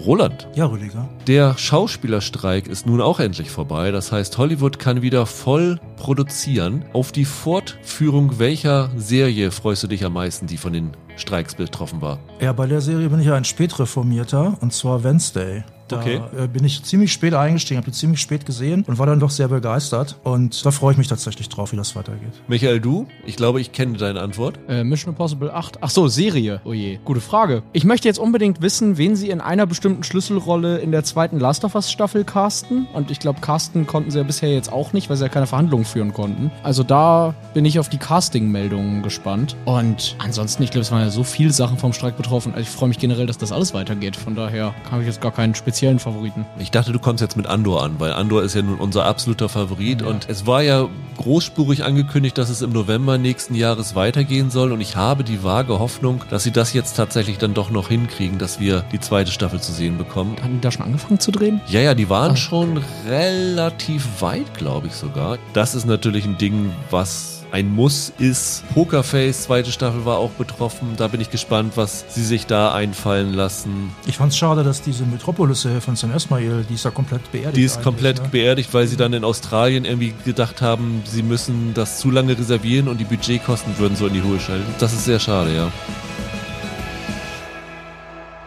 Roland. Ja, Rüdiger. Der Schauspielerstreik ist nun auch endlich vorbei. Das heißt, Hollywood kann wieder voll produzieren. Auf die Fortführung welcher Serie freust du dich am meisten, die von den Streiks betroffen war? Ja, bei der Serie bin ich ja ein spätreformierter, und zwar Wednesday. Da Okay. äh, bin ich ziemlich spät eingestiegen, habe die ziemlich spät gesehen und war dann doch sehr begeistert. Und da freue ich mich tatsächlich drauf, wie das weitergeht. Michael, du? Ich glaube, ich kenne deine Antwort. Äh, Mission Impossible 8. Ach so, Serie. Oh je. Gute Frage. Ich möchte jetzt unbedingt wissen, wen sie in einer bestimmten Schlüsselrolle in der zweiten Last of Us Staffel casten. Und ich glaube, casten konnten sie ja bisher jetzt auch nicht, weil sie ja keine Verhandlungen führen konnten. Also da bin ich auf die Casting-Meldungen gespannt. Und ansonsten, ich glaube, es waren ja so viele Sachen vom Streik betroffen. Also ich freue mich generell, dass das alles weitergeht. Von daher habe ich jetzt gar keinen speziellen Favoriten. Ich dachte, du kommst jetzt mit Andor an, weil Andor ist ja nun unser absoluter Favorit und es war ja großspurig angekündigt, dass es im November nächsten Jahres weitergehen soll und ich habe die vage Hoffnung, dass sie das jetzt tatsächlich dann doch noch hinkriegen, dass wir die zweite Staffel zu sehen bekommen. Haben die da schon angefangen zu drehen? Ja, ja, die waren Ah. schon relativ weit, glaube ich sogar. Das ist natürlich ein Ding, was ein Muss ist. Pokerface, zweite Staffel war auch betroffen. Da bin ich gespannt, was sie sich da einfallen lassen. Ich fand's schade, dass diese Metropolis-Serie von Sam Esmail, die ist ja komplett beerdigt. Die ist komplett ne? beerdigt, weil sie dann in Australien irgendwie gedacht haben, sie müssen das zu lange reservieren und die Budgetkosten würden so in die Höhe schalten. Das ist sehr schade, ja.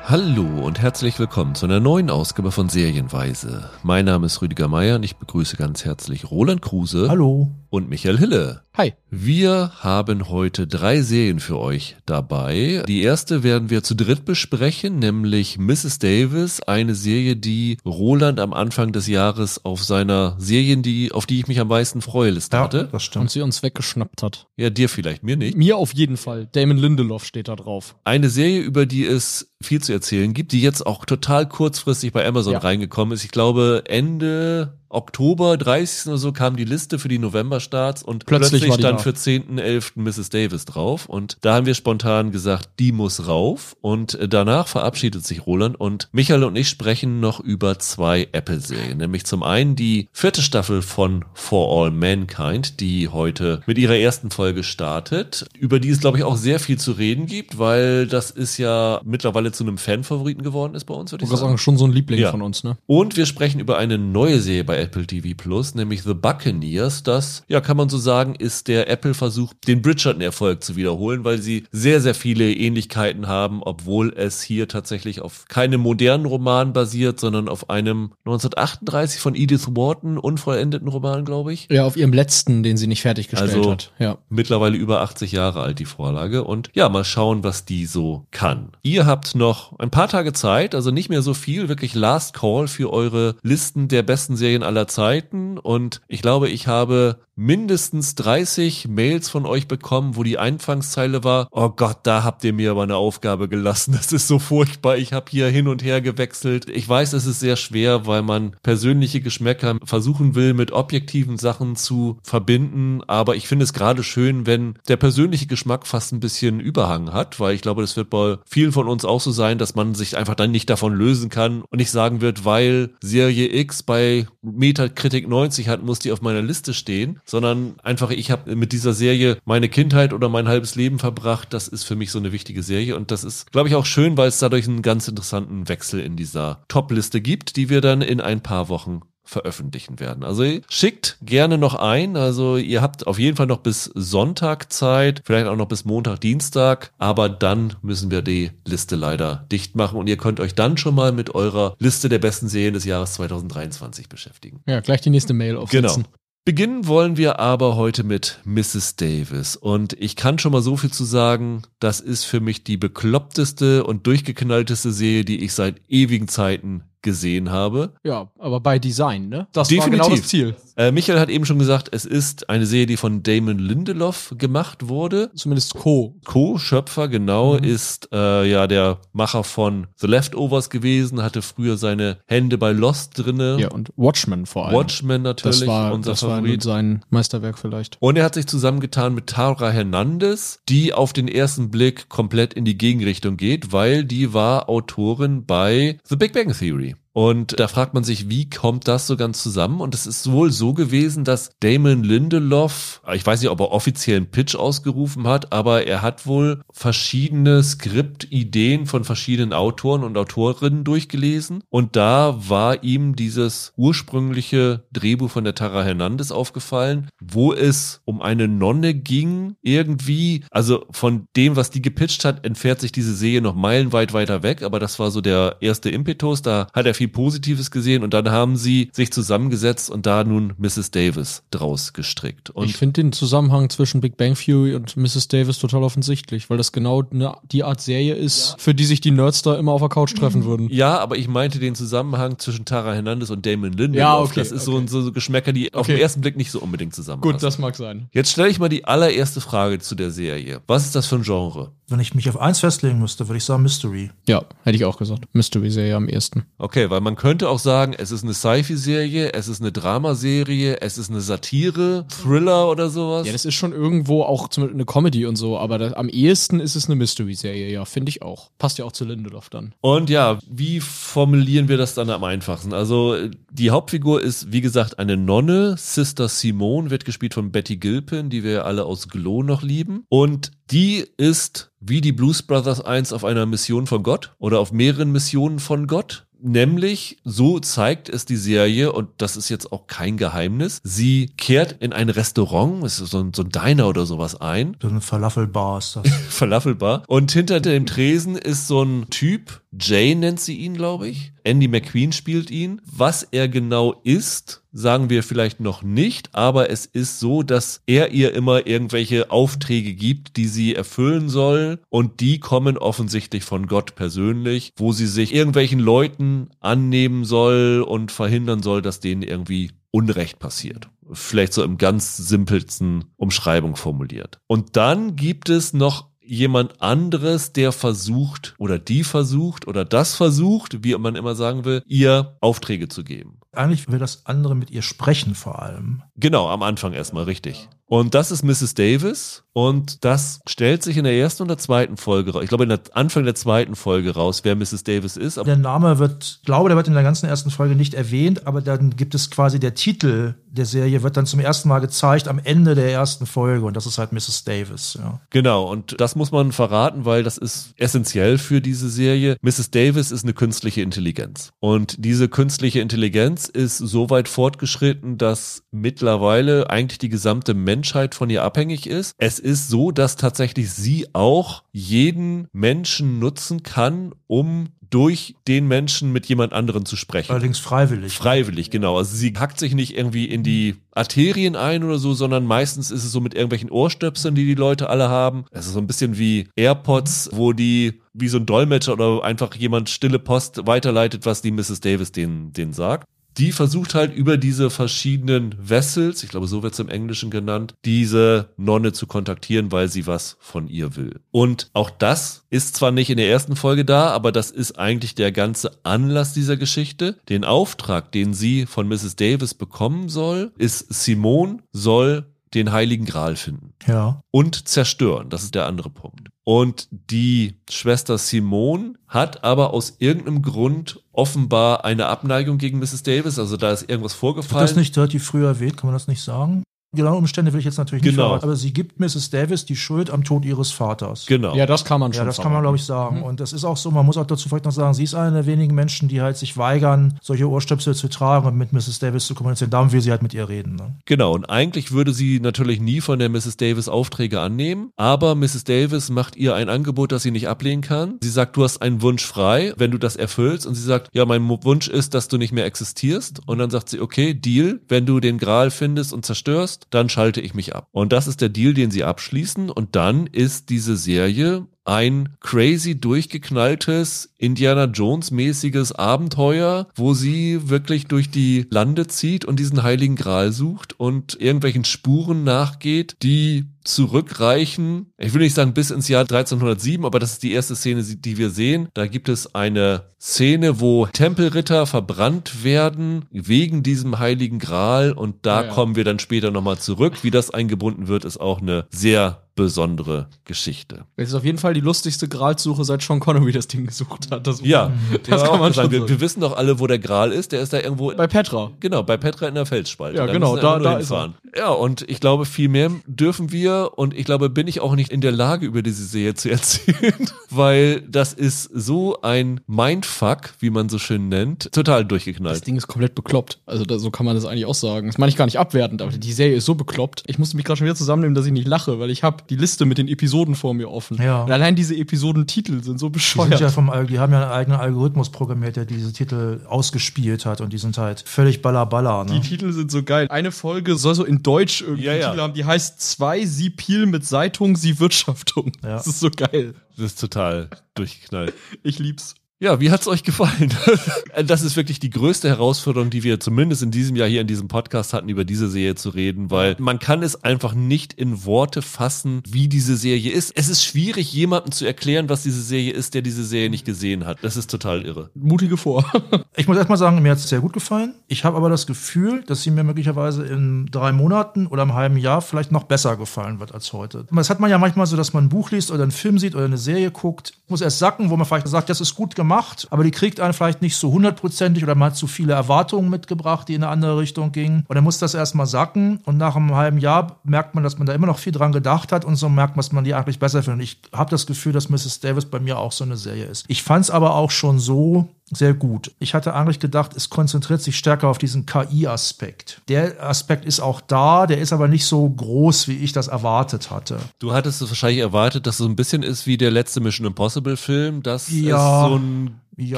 Hallo und herzlich willkommen zu einer neuen Ausgabe von Serienweise. Mein Name ist Rüdiger Meier und ich begrüße ganz herzlich Roland Kruse Hallo. Und Michael Hille. Hi. Wir haben heute drei Serien für euch dabei. Die erste werden wir zu dritt besprechen, nämlich Mrs. Davis, eine Serie, die Roland am Anfang des Jahres auf seiner Serien, die, auf die ich mich am meisten freue, Liste Ja, hatte. das Und stimmt. sie uns weggeschnappt hat. Ja, dir vielleicht, mir nicht. Mir auf jeden Fall. Damon Lindelof steht da drauf. Eine Serie, über die es viel zu erzählen gibt, die jetzt auch total kurzfristig bei Amazon Ja. reingekommen ist. Ich glaube, Ende Oktober 30. oder so kam die Liste für die November-Starts und Plötzlich plötzlich, stand für 10.11. Mrs. Davis drauf. Und da haben wir spontan gesagt, die muss rauf. Und äh, danach verabschiedet sich Roland und Michael und ich sprechen noch über zwei Apple-Serien. Nämlich zum einen die vierte Staffel von For All Mankind, die heute mit ihrer ersten Folge startet, über die es, glaube ich, auch sehr viel zu reden gibt, weil das ist ja mittlerweile zu einem Fan-Favoriten geworden ist bei uns, würde Ich sagen, schon so ein Liebling Ja. von uns, ne? Und wir sprechen über eine neue Serie bei Apple TV Plus, nämlich The Buccaneers. Das, ja, kann man so sagen, ist der Apple-Versuch, den Bridgerton-Erfolg zu wiederholen, weil sie sehr, sehr viele Ähnlichkeiten haben, obwohl es hier tatsächlich auf keinem modernen Roman basiert, sondern auf einem 1938 von Edith Wharton unvollendeten Roman, glaube ich. Ja, auf ihrem letzten, den sie nicht fertiggestellt Also- hat. Ja. Mittlerweile über 80 Jahre alt, die Vorlage. Und ja, mal schauen, was die so kann. Ihr habt noch ein paar Tage Zeit, also nicht mehr so viel, wirklich Last Call für eure Listen der besten Serien aller Zeiten. Und ich glaube, ich habe mindestens 30 Mails von euch bekommen, wo die Anfangszeile war, oh Gott, da habt ihr mir aber eine Aufgabe gelassen. Das ist so furchtbar. Ich habe hier hin und her gewechselt. Ich weiß, es ist sehr schwer, weil man persönliche Geschmäcker versuchen will, mit objektiven Sachen zu verbinden. Aber ich finde es gerade schön, wenn der persönliche Geschmack fast ein bisschen Überhang hat, weil ich glaube, das wird bei vielen von uns auch so sein, dass man sich einfach dann nicht davon lösen kann und nicht sagen wird, weil Serie X bei Metacritic 90 hat, muss die auf meiner Liste stehen, sondern einfach, ich habe mit dieser Serie meine Kindheit oder mein halbes Leben verbracht. Das ist für mich so eine wichtige Serie und das ist, glaube ich, auch schön, weil es dadurch einen ganz interessanten Wechsel in dieser Top-Liste gibt, die wir dann in ein paar Wochen veröffentlichen werden. Also schickt gerne noch ein. Also ihr habt auf jeden Fall noch bis Sonntag Zeit, vielleicht auch noch bis Montag, Dienstag, aber dann müssen wir die Liste leider dicht machen und ihr könnt euch dann schon mal mit eurer Liste der besten Serien des Jahres 2023 beschäftigen. Ja, gleich die nächste Mail aufsetzen. Genau. Beginnen wollen wir aber heute mit Mrs. Davis. Und ich kann schon mal so viel zu sagen, das ist für mich die bekloppteste und durchgeknallteste Serie, die ich seit ewigen Zeiten gesehen habe. Ja, aber bei Design, ne? Das Definitiv. war genau das Ziel. Äh, Michael hat eben schon gesagt, es ist eine Serie, die von Damon Lindelof gemacht wurde. Zumindest Co. Co-Schöpfer, genau, Mhm. ist äh, ja der Macher von The Leftovers gewesen, hatte früher seine Hände bei Lost drinne. Ja, und Watchmen vor allem. Watchmen natürlich, das war, unser das war Favorit. sein Meisterwerk vielleicht. Und er hat sich zusammengetan mit Tara Hernandez, die auf den ersten Blick komplett in die Gegenrichtung geht, weil die war Autorin bei The Big Bang Theory. you. Und da fragt man sich, wie kommt das so ganz zusammen? Und es ist wohl so gewesen, dass Damon Lindelof, ich weiß nicht, ob er offiziellen Pitch ausgerufen hat, aber er hat wohl verschiedene Skriptideen von verschiedenen Autoren und Autorinnen durchgelesen. Und da war ihm dieses ursprüngliche Drehbuch von der Tara Hernandez aufgefallen, wo es um eine Nonne ging, irgendwie. Also von dem, was die gepitcht hat, entfernt sich diese Serie noch meilenweit weiter weg. Aber das war so der erste Impetus. Da hat er viel Positives gesehen und dann haben sie sich zusammengesetzt und da nun Mrs. Davis draus gestrickt. Und ich finde den Zusammenhang zwischen Big Bang Theory und Mrs. Davis total offensichtlich, weil das genau ne, die Art Serie ist, ja. für die sich die Nerds da immer auf der Couch treffen würden. Ja, aber ich meinte den Zusammenhang zwischen Tara Hernandez und Damon Lindelof. Ja, okay. Das ist okay. so, so Geschmäcker, die okay. auf den ersten Blick nicht so unbedingt zusammenpassen. Gut, das mag sein. Jetzt stelle ich mal die allererste Frage zu der Serie. Was ist das für ein Genre? Wenn ich mich auf eins festlegen müsste, würde ich sagen Mystery. Ja, hätte ich auch gesagt. Mystery-Serie am ersten. Okay, weil man könnte auch sagen, es ist eine Sci-Fi-Serie, es ist eine Dramaserie, es ist eine Satire, Thriller oder sowas. Ja, das ist schon irgendwo auch zum eine Comedy und so, aber das, am ehesten ist es eine Mystery-Serie, ja, finde ich auch. Passt ja auch zu Lindelof dann. Und ja, wie formulieren wir das dann am einfachsten? Also die Hauptfigur ist, wie gesagt, eine Nonne. Sister Simone wird gespielt von Betty Gilpin, die wir alle aus Glow noch lieben. Und die ist wie die Blues Brothers 1 auf einer Mission von Gott oder auf mehreren Missionen von Gott. Nämlich, so zeigt es die Serie, und das ist jetzt auch kein Geheimnis, sie kehrt in ein Restaurant, es ist so ein, so ein Diner oder sowas ein. So eine Falafelbar ist das. Falafelbar. Und hinter dem Tresen ist so ein Typ, Jay nennt sie ihn, glaube ich. Andy McQueen spielt ihn. Was er genau ist, sagen wir vielleicht noch nicht, aber es ist so, dass er ihr immer irgendwelche Aufträge gibt, die sie erfüllen soll und die kommen offensichtlich von Gott persönlich, wo sie sich irgendwelchen Leuten annehmen soll und verhindern soll, dass denen irgendwie Unrecht passiert. Vielleicht so im ganz simpelsten Umschreibung formuliert. Und dann gibt es noch jemand anderes, der versucht oder die versucht oder das versucht, wie man immer sagen will, ihr Aufträge zu geben. Eigentlich will das andere mit ihr sprechen vor allem. Genau, am Anfang erstmal, richtig. Und das ist Mrs. Davis und das stellt sich in der ersten oder zweiten Folge raus. Ich glaube, in der Anfang der zweiten Folge raus, wer Mrs. Davis ist. der Name wird, ich glaube, der wird in der ganzen ersten Folge nicht erwähnt, aber dann gibt es quasi der Titel der Serie wird dann zum ersten Mal gezeigt am Ende der ersten Folge und das ist halt Mrs. Davis, ja. Genau, und das muss man verraten, weil das ist essentiell für diese Serie. Mrs. Davis ist eine künstliche Intelligenz. Und diese künstliche Intelligenz ist so weit fortgeschritten, dass mittlerweile eigentlich die gesamte Menschheit von ihr abhängig ist. Es ist so, dass tatsächlich sie auch jeden Menschen nutzen kann, um durch den Menschen mit jemand anderen zu sprechen. Allerdings freiwillig. Freiwillig, genau. Also sie hackt sich nicht irgendwie in die Arterien ein oder so, sondern meistens ist es so mit irgendwelchen Ohrstöpseln, die die Leute alle haben. Es ist so ein bisschen wie AirPods, wo die wie so ein Dolmetscher oder einfach jemand stille Post weiterleitet, was die Mrs. Davis denen, denen sagt die versucht halt über diese verschiedenen Vessels, ich glaube, so wird es im Englischen genannt, diese Nonne zu kontaktieren, weil sie was von ihr will. Und auch das ist zwar nicht in der ersten Folge da, aber das ist eigentlich der ganze Anlass dieser Geschichte. Den Auftrag, den sie von Mrs. Davis bekommen soll, ist Simone soll den Heiligen Gral finden. Ja. Und zerstören. Das ist der andere Punkt. Und die Schwester Simone hat aber aus irgendeinem Grund offenbar eine Abneigung gegen Mrs. Davis. Also da ist irgendwas vorgefallen. Wird das nicht relativ früh erwähnt? Kann man das nicht sagen? Genauen Umstände will ich jetzt natürlich nicht genau. verraten, aber sie gibt Mrs. Davis die Schuld am Tod ihres Vaters. Genau. Ja, das kann man schon Ja, das kann man, glaube ich, sagen. Mhm. Und das ist auch so, man muss auch dazu vielleicht noch sagen, sie ist eine der wenigen Menschen, die halt sich weigern, solche Ohrstöpsel zu tragen und mit Mrs. Davis zu kommunizieren. Darum will sie halt mit ihr reden. Ne? Genau, und eigentlich würde sie natürlich nie von der Mrs. Davis Aufträge annehmen, aber Mrs. Davis macht ihr ein Angebot, das sie nicht ablehnen kann. Sie sagt, du hast einen Wunsch frei, wenn du das erfüllst. Und sie sagt, ja, mein Wunsch ist, dass du nicht mehr existierst. Und dann sagt sie, okay, Deal, wenn du den Gral findest und zerstörst, dann schalte ich mich mich ab. Und das ist der Deal, den sie abschließen. Und dann ist diese Serie ein crazy durchgeknalltes Indiana Jones mäßiges Abenteuer, wo sie wirklich durch die Lande zieht und diesen heiligen Gral sucht und irgendwelchen Spuren nachgeht, die zurückreichen. Ich will nicht sagen bis ins Jahr 1307, aber das ist die erste Szene, die wir sehen. Da gibt es eine Szene, wo Tempelritter verbrannt werden wegen diesem heiligen Gral und da ja, ja. kommen wir dann später nochmal zurück. Wie das eingebunden wird, ist auch eine sehr besondere Geschichte. Es ist auf jeden Fall die lustigste Gralsuche, seit Sean Connery das Ding gesucht hat. Das ja, das kann man schon wir, wir, wissen doch alle, wo der Gral ist. Der ist da irgendwo. Bei Petra. Genau, bei Petra in der Felsspalte. Ja, da genau, da, da ist er. Ja, und ich glaube, viel mehr dürfen wir und ich glaube, bin ich auch nicht in der Lage, über diese Serie zu erzählen, weil das ist so ein Mindfuck, wie man so schön nennt, total durchgeknallt. Das Ding ist komplett bekloppt. Also da, so kann man das eigentlich auch sagen. Das meine ich gar nicht abwertend, aber die Serie ist so bekloppt. Ich musste mich gerade schon wieder zusammennehmen, dass ich nicht lache, weil ich habe die Liste mit den Episoden vor mir offen. Ja. Und allein diese Episodentitel sind so bescheuert. Die, sind ja vom, die haben ja einen eigenen Algorithmus programmiert, der diese Titel ausgespielt hat und die sind halt völlig ballerballer. Ne? Die Titel sind so geil. Eine Folge soll so in Deutsch irgendwie ja, ja. Titel haben, die heißt zwei Sie Pil mit Seitung, Sie Wirtschaftung. Ja. Das ist so geil. Das ist total durchgeknallt. Ich lieb's. Ja, wie hat's euch gefallen? das ist wirklich die größte Herausforderung, die wir zumindest in diesem Jahr hier in diesem Podcast hatten, über diese Serie zu reden, weil man kann es einfach nicht in Worte fassen, wie diese Serie ist. Es ist schwierig, jemandem zu erklären, was diese Serie ist, der diese Serie nicht gesehen hat. Das ist total irre. Mutige vor. ich muss erstmal sagen, mir hat's sehr gut gefallen. Ich habe aber das Gefühl, dass sie mir möglicherweise in drei Monaten oder einem halben Jahr vielleicht noch besser gefallen wird als heute. Das hat man ja manchmal so, dass man ein Buch liest oder einen Film sieht oder eine Serie guckt, muss erst sacken, wo man vielleicht sagt, das ist gut gemacht gemacht, aber die kriegt einen vielleicht nicht so hundertprozentig oder man hat zu viele Erwartungen mitgebracht, die in eine andere Richtung gingen. Und dann muss das erstmal sacken und nach einem halben Jahr merkt man, dass man da immer noch viel dran gedacht hat und so merkt man, dass man die eigentlich besser findet. Und ich habe das Gefühl, dass Mrs. Davis bei mir auch so eine Serie ist. Ich fand es aber auch schon so, sehr gut. Ich hatte eigentlich gedacht, es konzentriert sich stärker auf diesen KI-Aspekt. Der Aspekt ist auch da, der ist aber nicht so groß, wie ich das erwartet hatte. Du hattest es wahrscheinlich erwartet, dass es so ein bisschen ist wie der letzte Mission Impossible Film, dass ja. es so ein ja,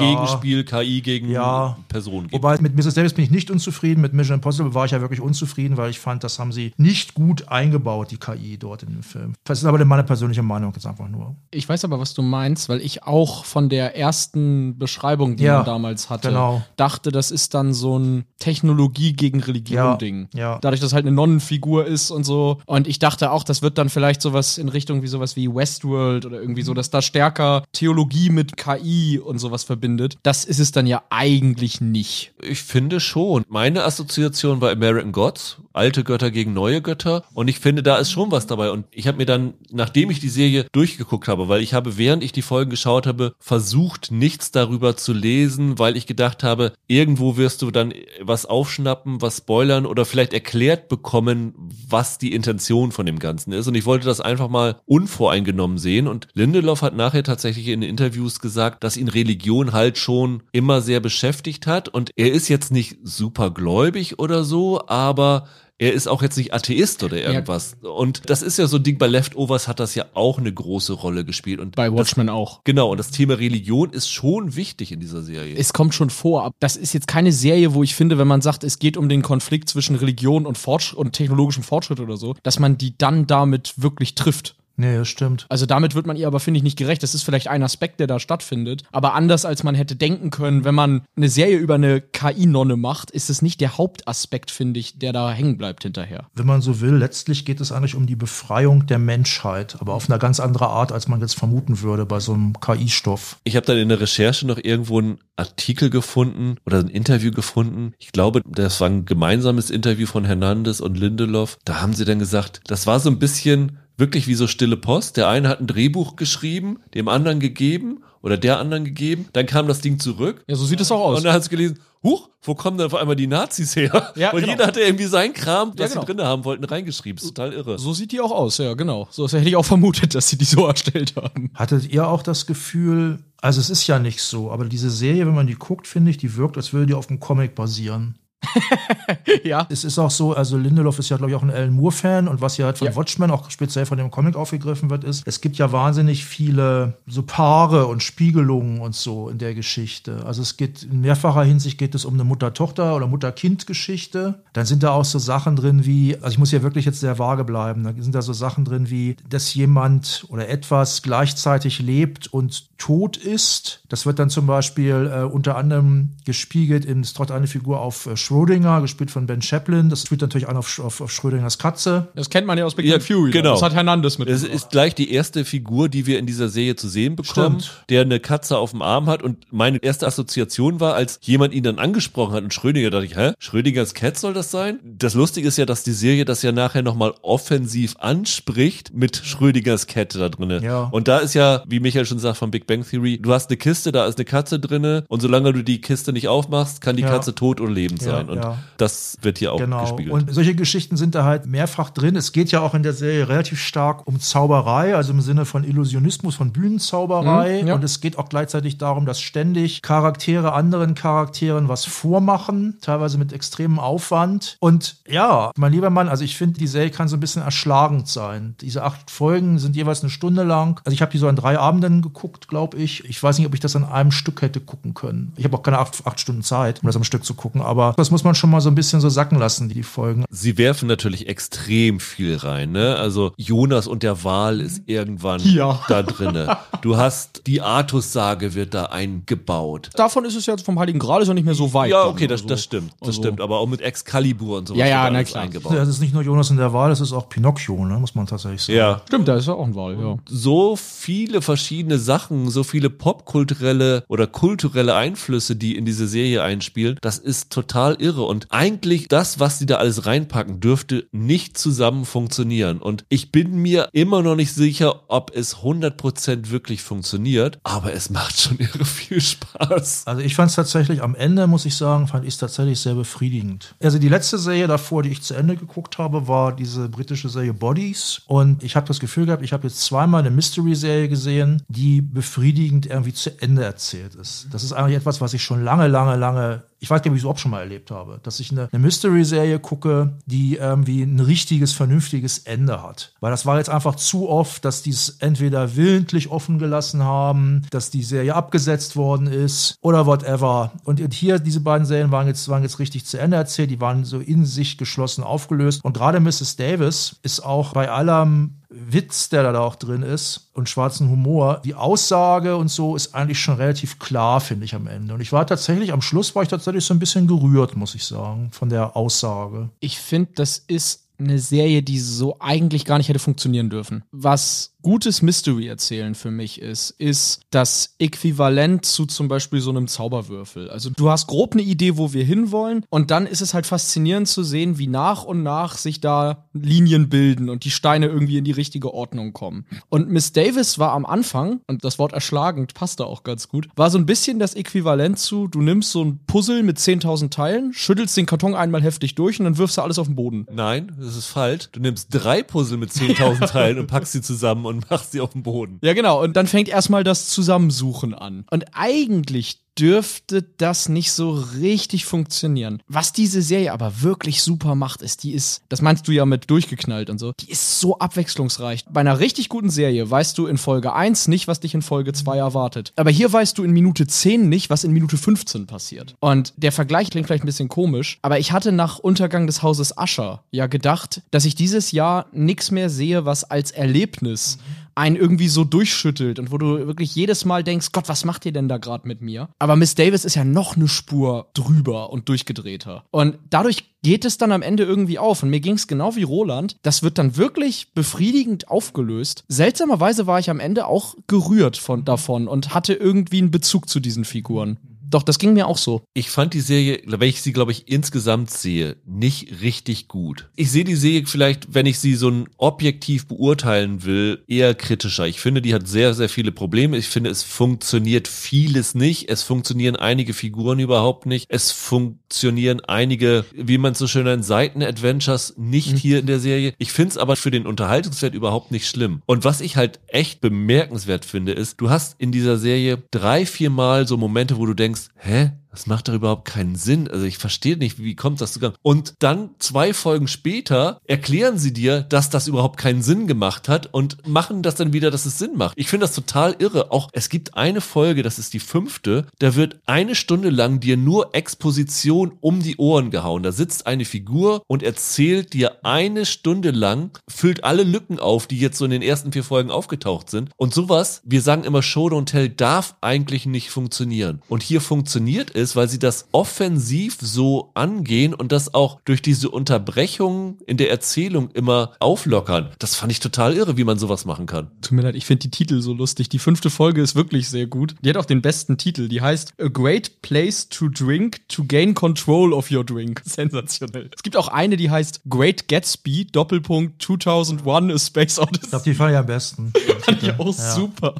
Gegenspiel KI gegen ja. Personen gibt. Wobei mit Mrs. Davis bin ich nicht unzufrieden, mit Mission Impossible war ich ja wirklich unzufrieden, weil ich fand, das haben sie nicht gut eingebaut, die KI dort in dem Film. Das ist aber meine persönliche Meinung jetzt einfach nur. Ich weiß aber, was du meinst, weil ich auch von der ersten Beschreibung, die ja, man damals hatte, genau. dachte, das ist dann so ein Technologie gegen Religion-Ding. Ja, ja. Dadurch, dass halt eine Nonnenfigur ist und so. Und ich dachte auch, das wird dann vielleicht sowas in Richtung wie sowas wie Westworld oder irgendwie so, dass da stärker Theologie mit KI und sowas verbindet. Das ist es dann ja eigentlich nicht. Ich finde schon. Meine Assoziation war American Gods, alte Götter gegen neue Götter. Und ich finde, da ist schon was dabei. Und ich habe mir dann, nachdem ich die Serie durchgeguckt habe, weil ich habe, während ich die Folgen geschaut habe, versucht, nichts darüber zu lesen, weil ich gedacht habe, irgendwo wirst du dann was aufschnappen, was spoilern oder vielleicht erklärt bekommen, was die Intention von dem Ganzen ist. Und ich wollte das einfach mal unvoreingenommen sehen. Und Lindelof hat nachher tatsächlich in Interviews gesagt, dass ihn Religion halt schon immer sehr beschäftigt hat. Und er ist jetzt nicht super gläubig oder so, aber er ist auch jetzt nicht Atheist oder irgendwas. Ja. Und das ist ja so ein Ding, bei Leftovers hat das ja auch eine große Rolle gespielt. Und bei Watchmen das, auch. Genau, und das Thema Religion ist schon wichtig in dieser Serie. Es kommt schon vor, das ist jetzt keine Serie, wo ich finde, wenn man sagt, es geht um den Konflikt zwischen Religion und, Fortschritt und technologischem Fortschritt oder so, dass man die dann damit wirklich trifft. Nee, das stimmt. Also damit wird man ihr aber, finde ich, nicht gerecht. Das ist vielleicht ein Aspekt, der da stattfindet. Aber anders als man hätte denken können, wenn man eine Serie über eine KI-Nonne macht, ist es nicht der Hauptaspekt, finde ich, der da hängen bleibt hinterher. Wenn man so will, letztlich geht es eigentlich um die Befreiung der Menschheit, aber auf eine ganz andere Art, als man jetzt vermuten würde bei so einem KI-Stoff. Ich habe dann in der Recherche noch irgendwo einen Artikel gefunden oder ein Interview gefunden. Ich glaube, das war ein gemeinsames Interview von Hernandez und Lindelof. Da haben sie dann gesagt, das war so ein bisschen wirklich wie so stille Post. Der eine hat ein Drehbuch geschrieben, dem anderen gegeben oder der anderen gegeben. Dann kam das Ding zurück. Ja, so sieht es auch aus. Und dann hat es gelesen, huch, wo kommen denn auf einmal die Nazis her? Ja, und genau. jeder hatte irgendwie sein Kram, was ja, genau. sie drin haben wollten, reingeschrieben. ist total irre. So sieht die auch aus, ja, genau. So das hätte ich auch vermutet, dass sie die so erstellt haben. Hattet ihr auch das Gefühl, also es ist ja nicht so, aber diese Serie, wenn man die guckt, finde ich, die wirkt, als würde die auf einem Comic basieren. ja. Es ist auch so, also Lindelof ist ja, glaube ich, auch ein Alan Moore-Fan und was hier halt von ja. Watchmen auch speziell von dem Comic aufgegriffen wird, ist, es gibt ja wahnsinnig viele so Paare und Spiegelungen und so in der Geschichte. Also es geht in mehrfacher Hinsicht geht es um eine Mutter-Tochter- oder Mutter-Kind-Geschichte. Dann sind da auch so Sachen drin wie, also ich muss hier wirklich jetzt sehr vage bleiben, da sind da so Sachen drin wie, dass jemand oder etwas gleichzeitig lebt und tot ist. Das wird dann zum Beispiel äh, unter anderem gespiegelt in, es trägt eine Figur auf äh, Schrödinger, gespielt von Ben Chaplin. Das spielt natürlich an auf, auf, auf Schrödingers Katze. Das kennt man ja aus Big Ja, Bang Fury. genau. Das hat Hernandez mit. Es ist gleich die erste Figur, die wir in dieser Serie zu sehen bekommen, Stimmt. der eine Katze auf dem Arm hat. Und meine erste Assoziation war, als jemand ihn dann angesprochen hat und Schrödinger, dachte ich, hä? Schrödingers Cat soll das sein? Das Lustige ist ja, dass die Serie das ja nachher nochmal offensiv anspricht mit Schrödingers Cat da drinne. Ja. Und da ist ja, wie Michael schon sagt von Big Bang Theory, du hast eine Kiste, da ist eine Katze drinne und solange du die Kiste nicht aufmachst, kann die Ja. Katze tot oder lebend Ja, sein. Und ja. das wird hier auch Genau. gespiegelt. Und solche Geschichten sind da halt mehrfach drin. Es geht ja auch in der Serie relativ stark um Zauberei, also im Sinne von Illusionismus, von Bühnenzauberei. Mhm, ja. Und es geht auch gleichzeitig darum, dass ständig Charaktere anderen Charakteren was vormachen, teilweise mit extremem Aufwand. Und ja, mein lieber Mann, also ich finde, die Serie kann so ein bisschen erschlagend sein. Diese acht Folgen sind jeweils eine Stunde lang. Also ich habe die so an drei Abenden geguckt, glaube ich. Ich weiß nicht, ob ich das an einem Stück hätte gucken können. Ich habe auch keine acht, acht Stunden Zeit, um das am Stück zu gucken. Aber das muss man schon mal so ein bisschen so sacken lassen, die Folgen. Sie werfen natürlich extrem viel rein, ne? Also Jonas und der Wal ist irgendwann Ja. da drinne. Du hast die Artus-Sage wird da eingebaut. Davon ist es ja vom Heiligen Gral ist ja nicht mehr so weit. Ja, okay, das, also. das stimmt. Das also- stimmt. Aber auch mit Excalibur und so Ja, ja, na klar. eingebaut. Das ist nicht nur Jonas in der Wahl, das ist auch Pinocchio, ne? muss man tatsächlich sagen. Ja. Stimmt, da ist ja auch ein Wal, ja. so viele verschiedene Sachen, so viele popkulturelle oder kulturelle Einflüsse, die in diese Serie einspielen, das ist total irre. Und eigentlich das, was sie da alles reinpacken, dürfte nicht zusammen funktionieren. Und ich bin mir immer noch nicht sicher, ob es 100% wirklich funktioniert, aber es macht schon irre viel Spaß. Also ich fand es tatsächlich am Ende, muss ich sagen, fand ich es tatsächlich sehr befriedigend. Also die letzte Serie davor, die ich zu Ende geguckt habe, war diese britische Serie Bodies. Und ich habe das Gefühl gehabt, ich habe jetzt zweimal eine Mystery-Serie gesehen, die befriedigend irgendwie zu Ende erzählt ist. Das ist eigentlich etwas, was ich schon lange, lange, lange ich weiß gar nicht, ob ich es überhaupt schon mal erlebt habe, dass ich eine, eine Mystery-Serie gucke, die irgendwie ein richtiges, vernünftiges Ende hat. Weil das war jetzt einfach zu oft, dass die es entweder willentlich offen gelassen haben, dass die Serie abgesetzt worden ist oder whatever. Und hier, diese beiden Serien waren jetzt, waren jetzt richtig zu Ende erzählt, die waren so in sich geschlossen aufgelöst. Und gerade Mrs. Davis ist auch bei allem Witz, der da auch drin ist und schwarzen Humor, die Aussage und so ist eigentlich schon relativ klar, finde ich am Ende. Und ich war tatsächlich, am Schluss war ich tatsächlich so ein bisschen gerührt, muss ich sagen, von der Aussage. Ich finde, das ist eine Serie, die so eigentlich gar nicht hätte funktionieren dürfen. Was gutes Mystery-Erzählen für mich ist, ist das Äquivalent zu zum Beispiel so einem Zauberwürfel. Also du hast grob eine Idee, wo wir hinwollen und dann ist es halt faszinierend zu sehen, wie nach und nach sich da Linien bilden und die Steine irgendwie in die richtige Ordnung kommen. Und Miss Davis war am Anfang, und das Wort erschlagend passt da auch ganz gut, war so ein bisschen das Äquivalent zu, du nimmst so ein Puzzle mit 10.000 Teilen, schüttelst den Karton einmal heftig durch und dann wirfst du alles auf den Boden. Nein, das ist falsch. Du nimmst drei Puzzle mit 10.000 Teilen und packst sie zusammen und machst sie auf den Boden. Ja, genau. Und dann fängt erstmal das Zusammensuchen an. Und eigentlich dürfte das nicht so richtig funktionieren. Was diese Serie aber wirklich super macht, ist, die ist, das meinst du ja mit durchgeknallt und so, die ist so abwechslungsreich. Bei einer richtig guten Serie weißt du in Folge 1 nicht, was dich in Folge 2 erwartet. Aber hier weißt du in Minute 10 nicht, was in Minute 15 passiert. Und der Vergleich klingt vielleicht ein bisschen komisch, aber ich hatte nach Untergang des Hauses Ascher ja gedacht, dass ich dieses Jahr nichts mehr sehe, was als Erlebnis einen irgendwie so durchschüttelt und wo du wirklich jedes Mal denkst, Gott, was macht ihr denn da gerade mit mir? Aber Miss Davis ist ja noch eine Spur drüber und durchgedrehter. Und dadurch geht es dann am Ende irgendwie auf. Und mir ging es genau wie Roland. Das wird dann wirklich befriedigend aufgelöst. Seltsamerweise war ich am Ende auch gerührt von, davon und hatte irgendwie einen Bezug zu diesen Figuren. Doch, das ging mir auch so. Ich fand die Serie, wenn ich sie, glaube ich, insgesamt sehe, nicht richtig gut. Ich sehe die Serie vielleicht, wenn ich sie so ein objektiv beurteilen will, eher kritischer. Ich finde, die hat sehr, sehr viele Probleme. Ich finde, es funktioniert vieles nicht. Es funktionieren einige Figuren überhaupt nicht. Es funktionieren einige, wie man so schön nennt, Seiten-Adventures nicht hier in der Serie. Ich finde es aber für den Unterhaltungswert überhaupt nicht schlimm. Und was ich halt echt bemerkenswert finde, ist, du hast in dieser Serie drei, vier Mal so Momente, wo du denkst, hä? Das macht doch überhaupt keinen Sinn. Also ich verstehe nicht, wie kommt das sogar. Und dann zwei Folgen später erklären sie dir, dass das überhaupt keinen Sinn gemacht hat und machen das dann wieder, dass es Sinn macht. Ich finde das total irre. Auch es gibt eine Folge, das ist die fünfte, da wird eine Stunde lang dir nur Exposition um die Ohren gehauen. Da sitzt eine Figur und erzählt dir eine Stunde lang, füllt alle Lücken auf, die jetzt so in den ersten vier Folgen aufgetaucht sind. Und sowas, wir sagen immer Show don't tell, darf eigentlich nicht funktionieren. Und hier funktioniert es, ist, weil sie das offensiv so angehen und das auch durch diese Unterbrechungen in der Erzählung immer auflockern. Das fand ich total irre, wie man sowas machen kann. Tut mir leid, ich finde die Titel so lustig. Die fünfte Folge ist wirklich sehr gut. Die hat auch den besten Titel. Die heißt A Great Place to Drink to Gain Control of Your Drink. Sensationell. Es gibt auch eine, die heißt Great Gatsby, Doppelpunkt 2001 A Space Odyssey. Ich glaube, die fand ich am besten. Fand ich auch super.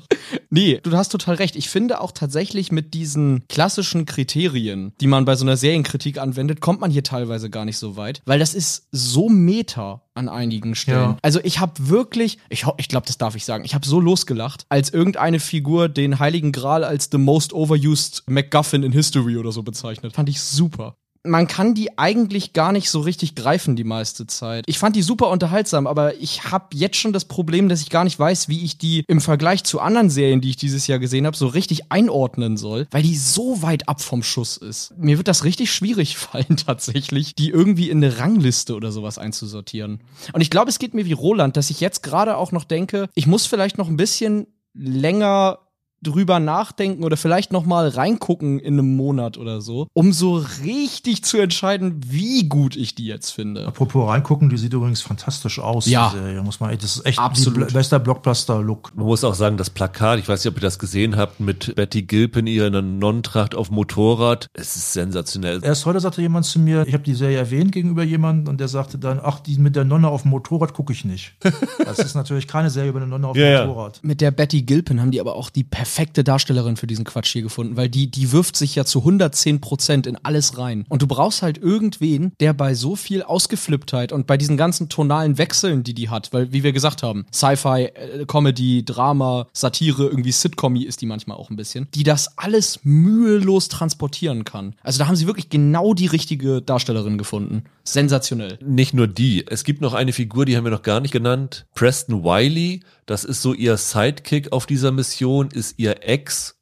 Nee, du hast total recht. Ich finde auch tatsächlich mit diesen klassischen Kriterien, die man bei so einer Serienkritik anwendet, kommt man hier teilweise gar nicht so weit, weil das ist so meta an einigen Stellen. Ja. Also ich habe wirklich, ich, ich glaube, das darf ich sagen, ich habe so losgelacht, als irgendeine Figur den Heiligen Gral als the most overused MacGuffin in History oder so bezeichnet. Fand ich super. Man kann die eigentlich gar nicht so richtig greifen die meiste Zeit. Ich fand die super unterhaltsam, aber ich habe jetzt schon das Problem, dass ich gar nicht weiß, wie ich die im Vergleich zu anderen Serien, die ich dieses Jahr gesehen habe, so richtig einordnen soll, weil die so weit ab vom Schuss ist. Mir wird das richtig schwierig fallen tatsächlich, die irgendwie in eine Rangliste oder sowas einzusortieren. Und ich glaube, es geht mir wie Roland, dass ich jetzt gerade auch noch denke, ich muss vielleicht noch ein bisschen länger drüber nachdenken oder vielleicht noch mal reingucken in einem Monat oder so, um so richtig zu entscheiden, wie gut ich die jetzt finde. Apropos reingucken, die sieht übrigens fantastisch aus, Ja. die Serie. Muss man, das ist echt Absolut. die bester Blockbuster-Look. Man muss auch sagen, das Plakat, ich weiß nicht, ob ihr das gesehen habt, mit Betty Gilpin in ihrer Nonnentracht auf Motorrad, es ist sensationell. Erst heute sagte jemand zu mir, ich habe die Serie erwähnt gegenüber jemandem und der sagte dann, ach, die mit der Nonne auf dem Motorrad gucke ich nicht. Das ist natürlich keine Serie über eine Nonne auf dem Ja, ja. Motorrad. Mit der Betty Gilpin haben die aber auch die perfekte Darstellerin für diesen Quatsch hier gefunden, weil die, die wirft sich ja zu 110 Prozent in alles rein. Und du brauchst halt irgendwen, der bei so viel Ausgeflipptheit und bei diesen ganzen tonalen Wechseln, die die hat, weil, wie wir gesagt haben, Sci-Fi, äh, Comedy, Drama, Satire, irgendwie Sitcom ist die manchmal auch ein bisschen, die das alles mühelos transportieren kann. Also da haben sie wirklich genau die richtige Darstellerin gefunden. Sensationell. Nicht nur die, es gibt noch eine Figur, die haben wir noch gar nicht genannt, Preston Wiley, das ist so ihr Sidekick auf dieser Mission, ist ihr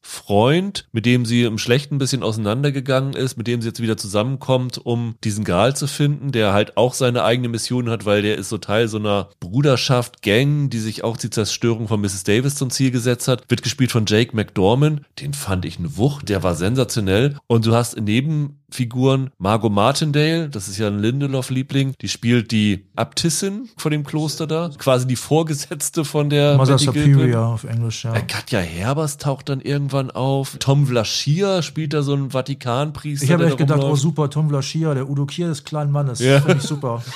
Ex-Freund, mit dem sie im Schlechten ein bisschen auseinandergegangen ist, mit dem sie jetzt wieder zusammenkommt, um diesen Gral zu finden, der halt auch seine eigene Mission hat, weil der ist so Teil so einer Bruderschaft, Gang, die sich auch die Zerstörung von Mrs. Davis zum Ziel gesetzt hat, wird gespielt von Jake McDorman, den fand ich eine Wucht, der war sensationell und du hast neben Figuren. Margot Martindale, das ist ja ein Lindelof-Liebling, die spielt die Abtissin von dem Kloster da, quasi die Vorgesetzte von der Mother Betty Gilpin. Superior auf Englisch, ja. Äh, Katja Herbers taucht dann irgendwann auf. Tom Vlaschia spielt da so einen Vatikanpriester. Ich habe echt da gedacht, oh super, Tom Vlaschia, der Udo Kier des kleinen Mannes. Ja. Finde ich super.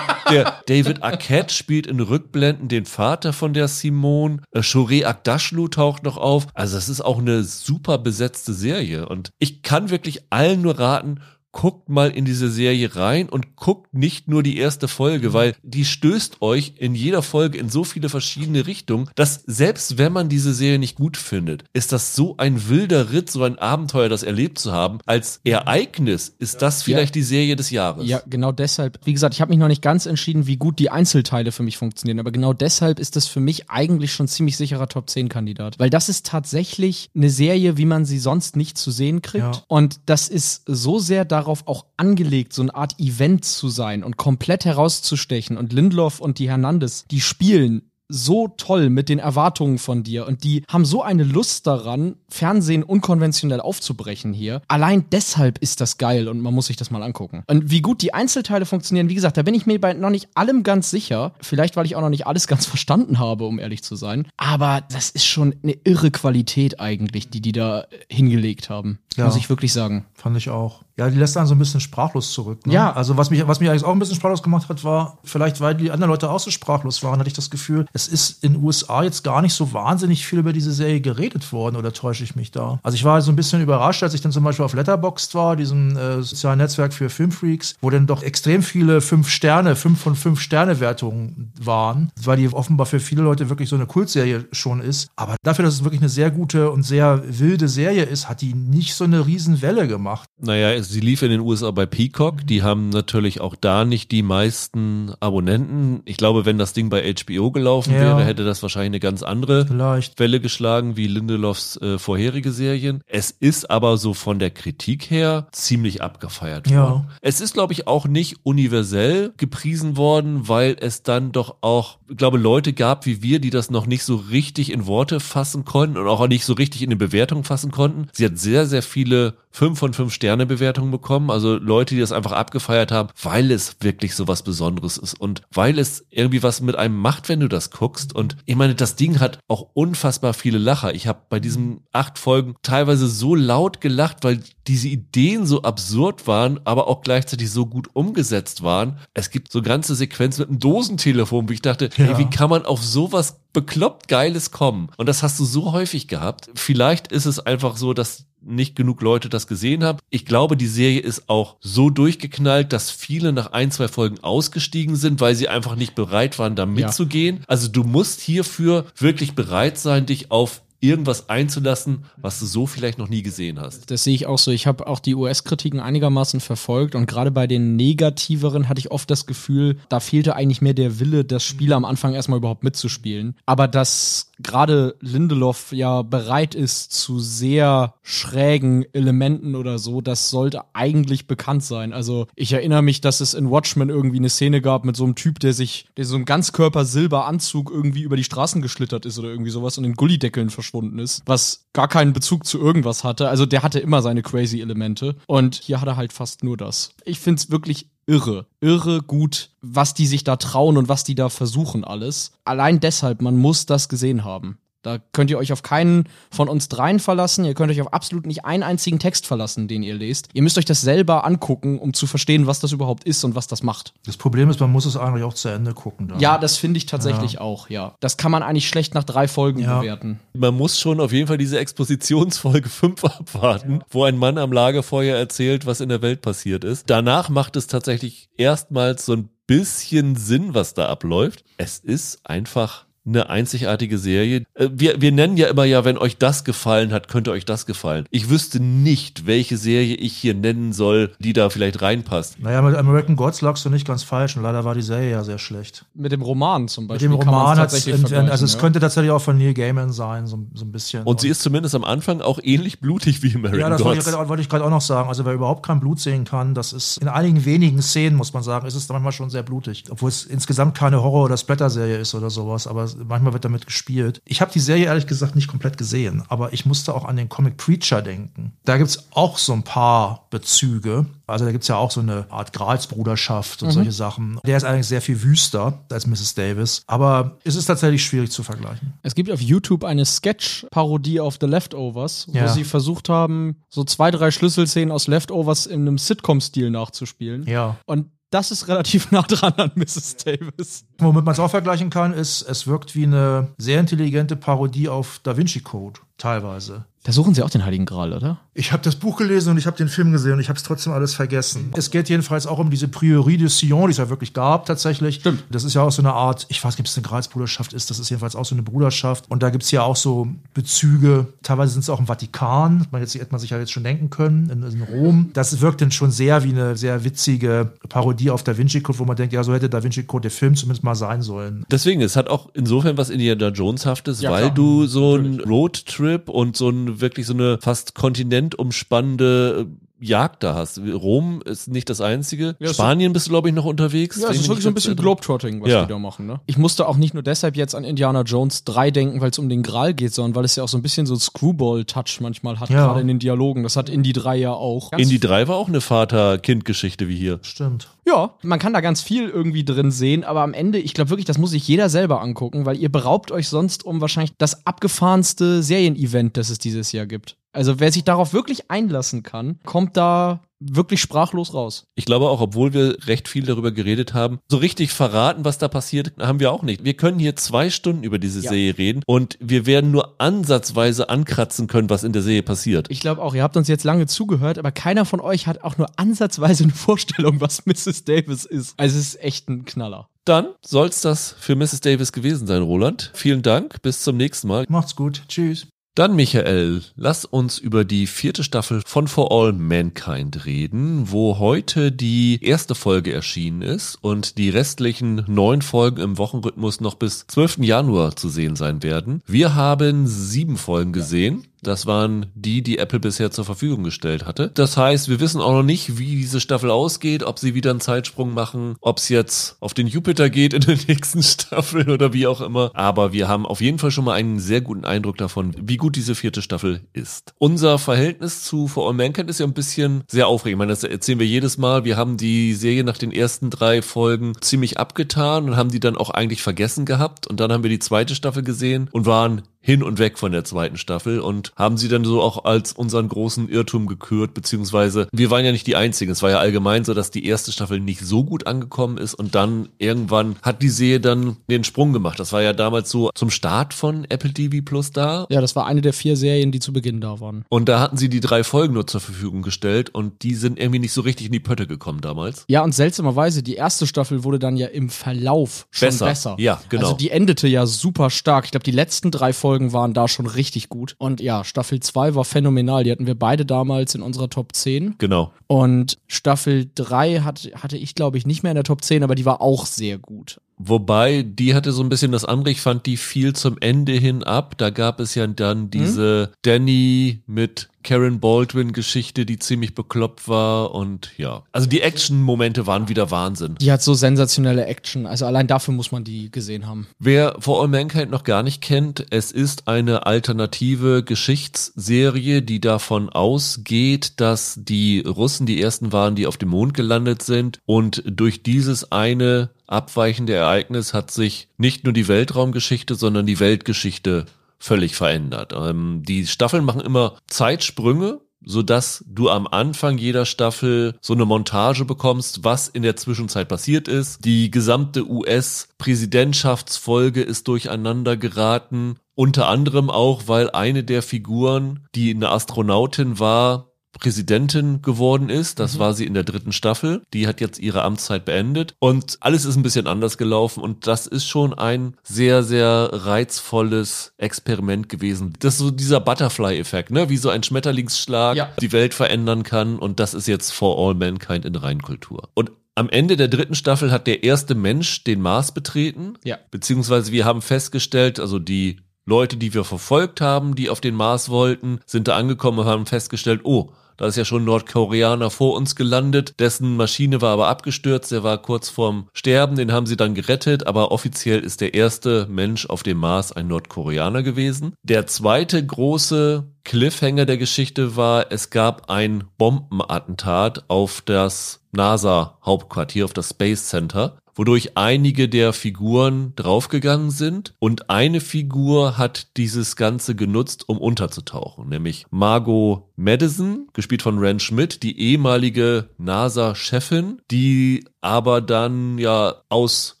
Der David Arquette spielt in Rückblenden den Vater von der Simone. Äh, Shoreh Agdashlu taucht noch auf. Also es ist auch eine super besetzte Serie. Und ich kann wirklich allen nur raten, guckt mal in diese Serie rein und guckt nicht nur die erste Folge, weil die stößt euch in jeder Folge in so viele verschiedene Richtungen, dass selbst wenn man diese Serie nicht gut findet, ist das so ein wilder Ritt, so ein Abenteuer, das erlebt zu haben. Als Ereignis ist das vielleicht die Serie des Jahres. Ja, genau deshalb. Wie gesagt, ich habe mich noch nicht ganz entschieden, wie gut die Einzelteile für mich funktionieren, aber genau deshalb ist das für mich eigentlich schon ziemlich sicherer Top 10 Kandidat, weil das ist tatsächlich eine Serie, wie man sie sonst nicht zu sehen kriegt Ja. und das ist so sehr darauf auch angelegt, so eine Art Event zu sein und komplett herauszustechen und Lindlof und die Hernandez, die spielen so toll mit den Erwartungen von dir und die haben so eine Lust daran, Fernsehen unkonventionell aufzubrechen hier. Allein deshalb ist das geil und man muss sich das mal angucken. Und wie gut die Einzelteile funktionieren, wie gesagt, da bin ich mir bei noch nicht allem ganz sicher. Vielleicht, weil ich auch noch nicht alles ganz verstanden habe, um ehrlich zu sein. Aber das ist schon eine irre Qualität eigentlich, die die da hingelegt haben. Ja. Muss ich wirklich sagen. Fand ich auch. Ja, die lässt einen so ein bisschen sprachlos zurück. Ne? Ja. Also was mich, was mich eigentlich auch ein bisschen sprachlos gemacht hat, war, vielleicht weil die anderen Leute auch so sprachlos waren, hatte ich das Gefühl, es ist in den USA jetzt gar nicht so wahnsinnig viel über diese Serie geredet worden, oder täusche ich mich da? Also ich war so ein bisschen überrascht, als ich dann zum Beispiel auf Letterboxd war, diesem äh, sozialen Netzwerk für Filmfreaks, wo dann doch extrem viele fünf Sterne, fünf von fünf Sterne Wertungen waren, weil die offenbar für viele Leute wirklich so eine Kultserie schon ist. Aber dafür, dass es wirklich eine sehr gute und sehr wilde Serie ist, hat die nicht so eine riesen Welle gemacht. Naja, sie lief in den USA bei Peacock. Die haben natürlich auch da nicht die meisten Abonnenten. Ich glaube, wenn das Ding bei HBO gelaufen Ja. wäre, hätte das wahrscheinlich eine ganz andere Vielleicht. Welle geschlagen wie Lindelofs äh, vorherige Serien. Es ist aber so von der Kritik her ziemlich abgefeiert Ja. worden. Es ist, glaube ich, auch nicht universell gepriesen worden, weil es dann doch auch glaube, Leute gab wie wir, die das noch nicht so richtig in Worte fassen konnten und auch nicht so richtig in eine Bewertung fassen konnten. Sie hat sehr, sehr viele 5 von 5 Sterne Bewertungen bekommen. Also Leute, die das einfach abgefeiert haben, weil es wirklich so was Besonderes ist und weil es irgendwie was mit einem macht, wenn du das guckst. Und ich meine, das Ding hat auch unfassbar viele Lacher. Ich habe bei diesen acht Folgen teilweise so laut gelacht, weil diese Ideen so absurd waren, aber auch gleichzeitig so gut umgesetzt waren. Es gibt so ganze Sequenzen mit einem Dosentelefon, wo ich dachte, ja. ey, wie kann man auf sowas bekloppt Geiles kommen? Und das hast du so häufig gehabt. Vielleicht ist es einfach so, dass nicht genug Leute das gesehen haben. Ich glaube, die Serie ist auch so durchgeknallt, dass viele nach ein, zwei Folgen ausgestiegen sind, weil sie einfach nicht bereit waren, da mitzugehen. Ja. Also du musst hierfür wirklich bereit sein, dich auf irgendwas einzulassen, was du so vielleicht noch nie gesehen hast. Das sehe ich auch so. Ich habe auch die US-Kritiken einigermaßen verfolgt und gerade bei den negativeren hatte ich oft das Gefühl, da fehlte eigentlich mehr der Wille, das Spiel am Anfang erstmal überhaupt mitzuspielen. Aber dass gerade Lindelof ja bereit ist zu sehr schrägen Elementen oder so, das sollte eigentlich bekannt sein. Also ich erinnere mich, dass es in Watchmen irgendwie eine Szene gab mit so einem Typ, der sich, der so ein Ganzkörper-Silberanzug irgendwie über die Straßen geschlittert ist oder irgendwie sowas und in Gullideckeln verschwunden ist, was gar keinen Bezug zu irgendwas hatte. Also der hatte immer seine crazy Elemente und hier hat er halt fast nur das. Ich finde es wirklich irre, irre gut, was die sich da trauen und was die da versuchen alles. Allein deshalb, man muss das gesehen haben. Da könnt ihr euch auf keinen von uns dreien verlassen. Ihr könnt euch auf absolut nicht einen einzigen Text verlassen, den ihr lest. Ihr müsst euch das selber angucken, um zu verstehen, was das überhaupt ist und was das macht. Das Problem ist, man muss es eigentlich auch zu Ende gucken. Dann. Ja, das finde ich tatsächlich ja. auch, ja. Das kann man eigentlich schlecht nach drei Folgen ja. bewerten. Man muss schon auf jeden Fall diese Expositionsfolge 5 abwarten, ja. wo ein Mann am Lagerfeuer erzählt, was in der Welt passiert ist. Danach macht es tatsächlich erstmals so ein bisschen Sinn, was da abläuft. Es ist einfach eine einzigartige Serie. Äh, wir, wir nennen ja immer ja, wenn euch das gefallen hat, könnte euch das gefallen. Ich wüsste nicht, welche Serie ich hier nennen soll, die da vielleicht reinpasst. Naja, mit American Gods lagst du nicht ganz falsch und leider war die Serie ja sehr schlecht. Mit dem Roman zum Beispiel. Mit dem Roman hat es, also es ja. könnte tatsächlich auch von Neil Gaiman sein, so, so ein bisschen. Und, und sie ist zumindest am Anfang auch ähnlich blutig wie American Gods. Ja, das Gods. wollte ich, wollte ich gerade auch noch sagen. Also wer überhaupt kein Blut sehen kann, das ist in einigen wenigen Szenen, muss man sagen, ist es manchmal schon sehr blutig. Obwohl es insgesamt keine Horror- oder Splatter-Serie ist oder sowas, aber manchmal wird damit gespielt. Ich habe die Serie ehrlich gesagt nicht komplett gesehen, aber ich musste auch an den Comic Preacher denken. Da gibt es auch so ein paar Bezüge. Also da gibt es ja auch so eine Art Gralsbruderschaft und mhm. solche Sachen. Der ist eigentlich sehr viel wüster als Mrs. Davis, aber es ist tatsächlich schwierig zu vergleichen. Es gibt auf YouTube eine Sketch-Parodie auf The Leftovers, wo ja. sie versucht haben, so zwei, drei Schlüsselszenen aus Leftovers in einem Sitcom-Stil nachzuspielen. Ja. Und das ist relativ nah dran an Mrs. Davis. Womit man es auch vergleichen kann, ist, es wirkt wie eine sehr intelligente Parodie auf Da Vinci Code, teilweise. Da suchen sie auch den Heiligen Gral, oder? Ich habe das Buch gelesen und ich habe den Film gesehen und ich habe es trotzdem alles vergessen. Es geht jedenfalls auch um diese Priorie de Sion, die es ja wirklich gab tatsächlich. Stimmt. Das ist ja auch so eine Art, ich weiß nicht, ob es eine Gralsbruderschaft ist, das ist jedenfalls auch so eine Bruderschaft. Und da gibt es ja auch so Bezüge, teilweise sind es auch im Vatikan, man jetzt, hätte man sich ja jetzt schon denken können, in, in, Rom. Das wirkt dann schon sehr wie eine sehr witzige Parodie auf Da Vinci Code, wo man denkt, ja, so hätte Da Vinci Code der Film zumindest mal sein sollen. Deswegen, es hat auch insofern was Indiana Jones-haftes, ja, weil klar. du so ein Roadtrip und so ein wirklich so eine fast kontinentumspannende Jagd da hast. Rom ist nicht das einzige. Ja, Spanien bist du, glaube ich, noch unterwegs. Ja, es ist wirklich so ein bisschen Globetrotting, was ja. die da machen. Ne? Ich musste auch nicht nur deshalb jetzt an Indiana Jones 3 denken, weil es um den Gral geht, sondern weil es ja auch so ein bisschen so Screwball-Touch manchmal hat, ja. gerade in den Dialogen. Das hat Indie 3 ja auch. Ganz Indie 3 war auch eine Vater-Kind-Geschichte wie hier. Stimmt. Ja, man kann da ganz viel irgendwie drin sehen, aber am Ende, ich glaube wirklich, das muss sich jeder selber angucken, weil ihr beraubt euch sonst um wahrscheinlich das abgefahrenste Serienevent, das es dieses Jahr gibt. Also wer sich darauf wirklich einlassen kann, kommt da wirklich sprachlos raus. Ich glaube auch, obwohl wir recht viel darüber geredet haben, so richtig verraten, was da passiert, haben wir auch nicht. Wir können hier zwei Stunden über diese ja. Serie reden und wir werden nur ansatzweise ankratzen können, was in der Serie passiert. Ich glaube auch, ihr habt uns jetzt lange zugehört, aber keiner von euch hat auch nur ansatzweise eine Vorstellung, was Mrs. Davis ist. Also es ist echt ein Knaller. Dann soll's das für Mrs. Davis gewesen sein, Roland. Vielen Dank. Bis zum nächsten Mal. Macht's gut. Tschüss. Dann, Michael, lass uns über die vierte Staffel von For All Mankind reden, wo heute die erste Folge erschienen ist und die restlichen neun Folgen im Wochenrhythmus noch bis 12. Januar zu sehen sein werden. Wir haben sieben Folgen gesehen. Das waren die, die Apple bisher zur Verfügung gestellt hatte. Das heißt, wir wissen auch noch nicht, wie diese Staffel ausgeht, ob sie wieder einen Zeitsprung machen, ob es jetzt auf den Jupiter geht in der nächsten Staffel oder wie auch immer. Aber wir haben auf jeden Fall schon mal einen sehr guten Eindruck davon, wie gut diese vierte Staffel ist. Unser Verhältnis zu For All Mankind ist ja ein bisschen sehr aufregend. Ich meine, das erzählen wir jedes Mal. Wir haben die Serie nach den ersten drei Folgen ziemlich abgetan und haben die dann auch eigentlich vergessen gehabt. Und dann haben wir die zweite Staffel gesehen und waren hin und weg von der zweiten Staffel und haben sie dann so auch als unseren großen Irrtum gekürt, beziehungsweise wir waren ja nicht die Einzigen. Es war ja allgemein so, dass die erste Staffel nicht so gut angekommen ist und dann irgendwann hat die Serie dann den Sprung gemacht. Das war ja damals so zum Start von Apple TV Plus da. Ja, das war eine der vier Serien, die zu Beginn da waren. Und da hatten sie die drei Folgen nur zur Verfügung gestellt und die sind irgendwie nicht so richtig in die Pötte gekommen damals. Ja, und seltsamerweise, die erste Staffel wurde dann ja im Verlauf schon Besser. besser. Ja, genau. Also die endete ja super stark. Ich glaube, die letzten drei Folgen waren da schon richtig gut. Und ja, Staffel 2 war phänomenal. Die hatten wir beide damals in unserer Top 10. Genau. Und Staffel 3 hat, hatte ich, glaube ich, nicht mehr in der Top 10, aber die war auch sehr gut. Wobei, die hatte so ein bisschen das andere, ich fand die viel zum Ende hin ab. Da gab es ja dann diese Danny mit Karen Baldwin Geschichte, die ziemlich bekloppt war und ja. Also die Action-Momente waren wieder Wahnsinn. Die hat so sensationelle Action. Also allein dafür muss man die gesehen haben. Wer For All Mankind noch gar nicht kennt, es ist eine alternative Geschichtsserie, die davon ausgeht, dass die Russen die ersten waren, die auf dem Mond gelandet sind und durch dieses eine abweichende Ereignis hat sich nicht nur die Weltraumgeschichte, sondern die Weltgeschichte völlig verändert. Ähm, die Staffeln machen immer Zeitsprünge, so dass du am Anfang jeder Staffel so eine Montage bekommst, was in der Zwischenzeit passiert ist. Die gesamte US-Präsidentschaftsfolge ist durcheinander geraten. Unter anderem auch, weil eine der Figuren, die eine Astronautin war, Präsidentin geworden ist. Das war sie in der dritten Staffel. Die hat jetzt ihre Amtszeit beendet und alles ist ein bisschen anders gelaufen und das ist schon ein sehr, sehr reizvolles Experiment gewesen. Das ist so dieser Butterfly-Effekt, ne? Wie so ein Schmetterlingsschlag Ja. die Welt verändern kann und das ist jetzt For All Mankind in Reinkultur. Und am Ende der dritten Staffel hat der erste Mensch den Mars betreten. Ja. Beziehungsweise wir haben festgestellt, also die Leute, die wir verfolgt haben, die auf den Mars wollten, sind da angekommen und haben festgestellt, oh, da ist ja schon ein Nordkoreaner vor uns gelandet, dessen Maschine war aber abgestürzt, der war kurz vorm Sterben, den haben sie dann gerettet, aber offiziell ist der erste Mensch auf dem Mars ein Nordkoreaner gewesen. Der zweite große Cliffhanger der Geschichte war, es gab ein Bombenattentat auf das NASA-Hauptquartier, auf das Space Center, wodurch einige der Figuren draufgegangen sind und eine Figur hat dieses Ganze genutzt, um unterzutauchen, nämlich Margot Madison, gespielt von Ren Schmidt, die ehemalige NASA-Chefin, die aber dann ja aus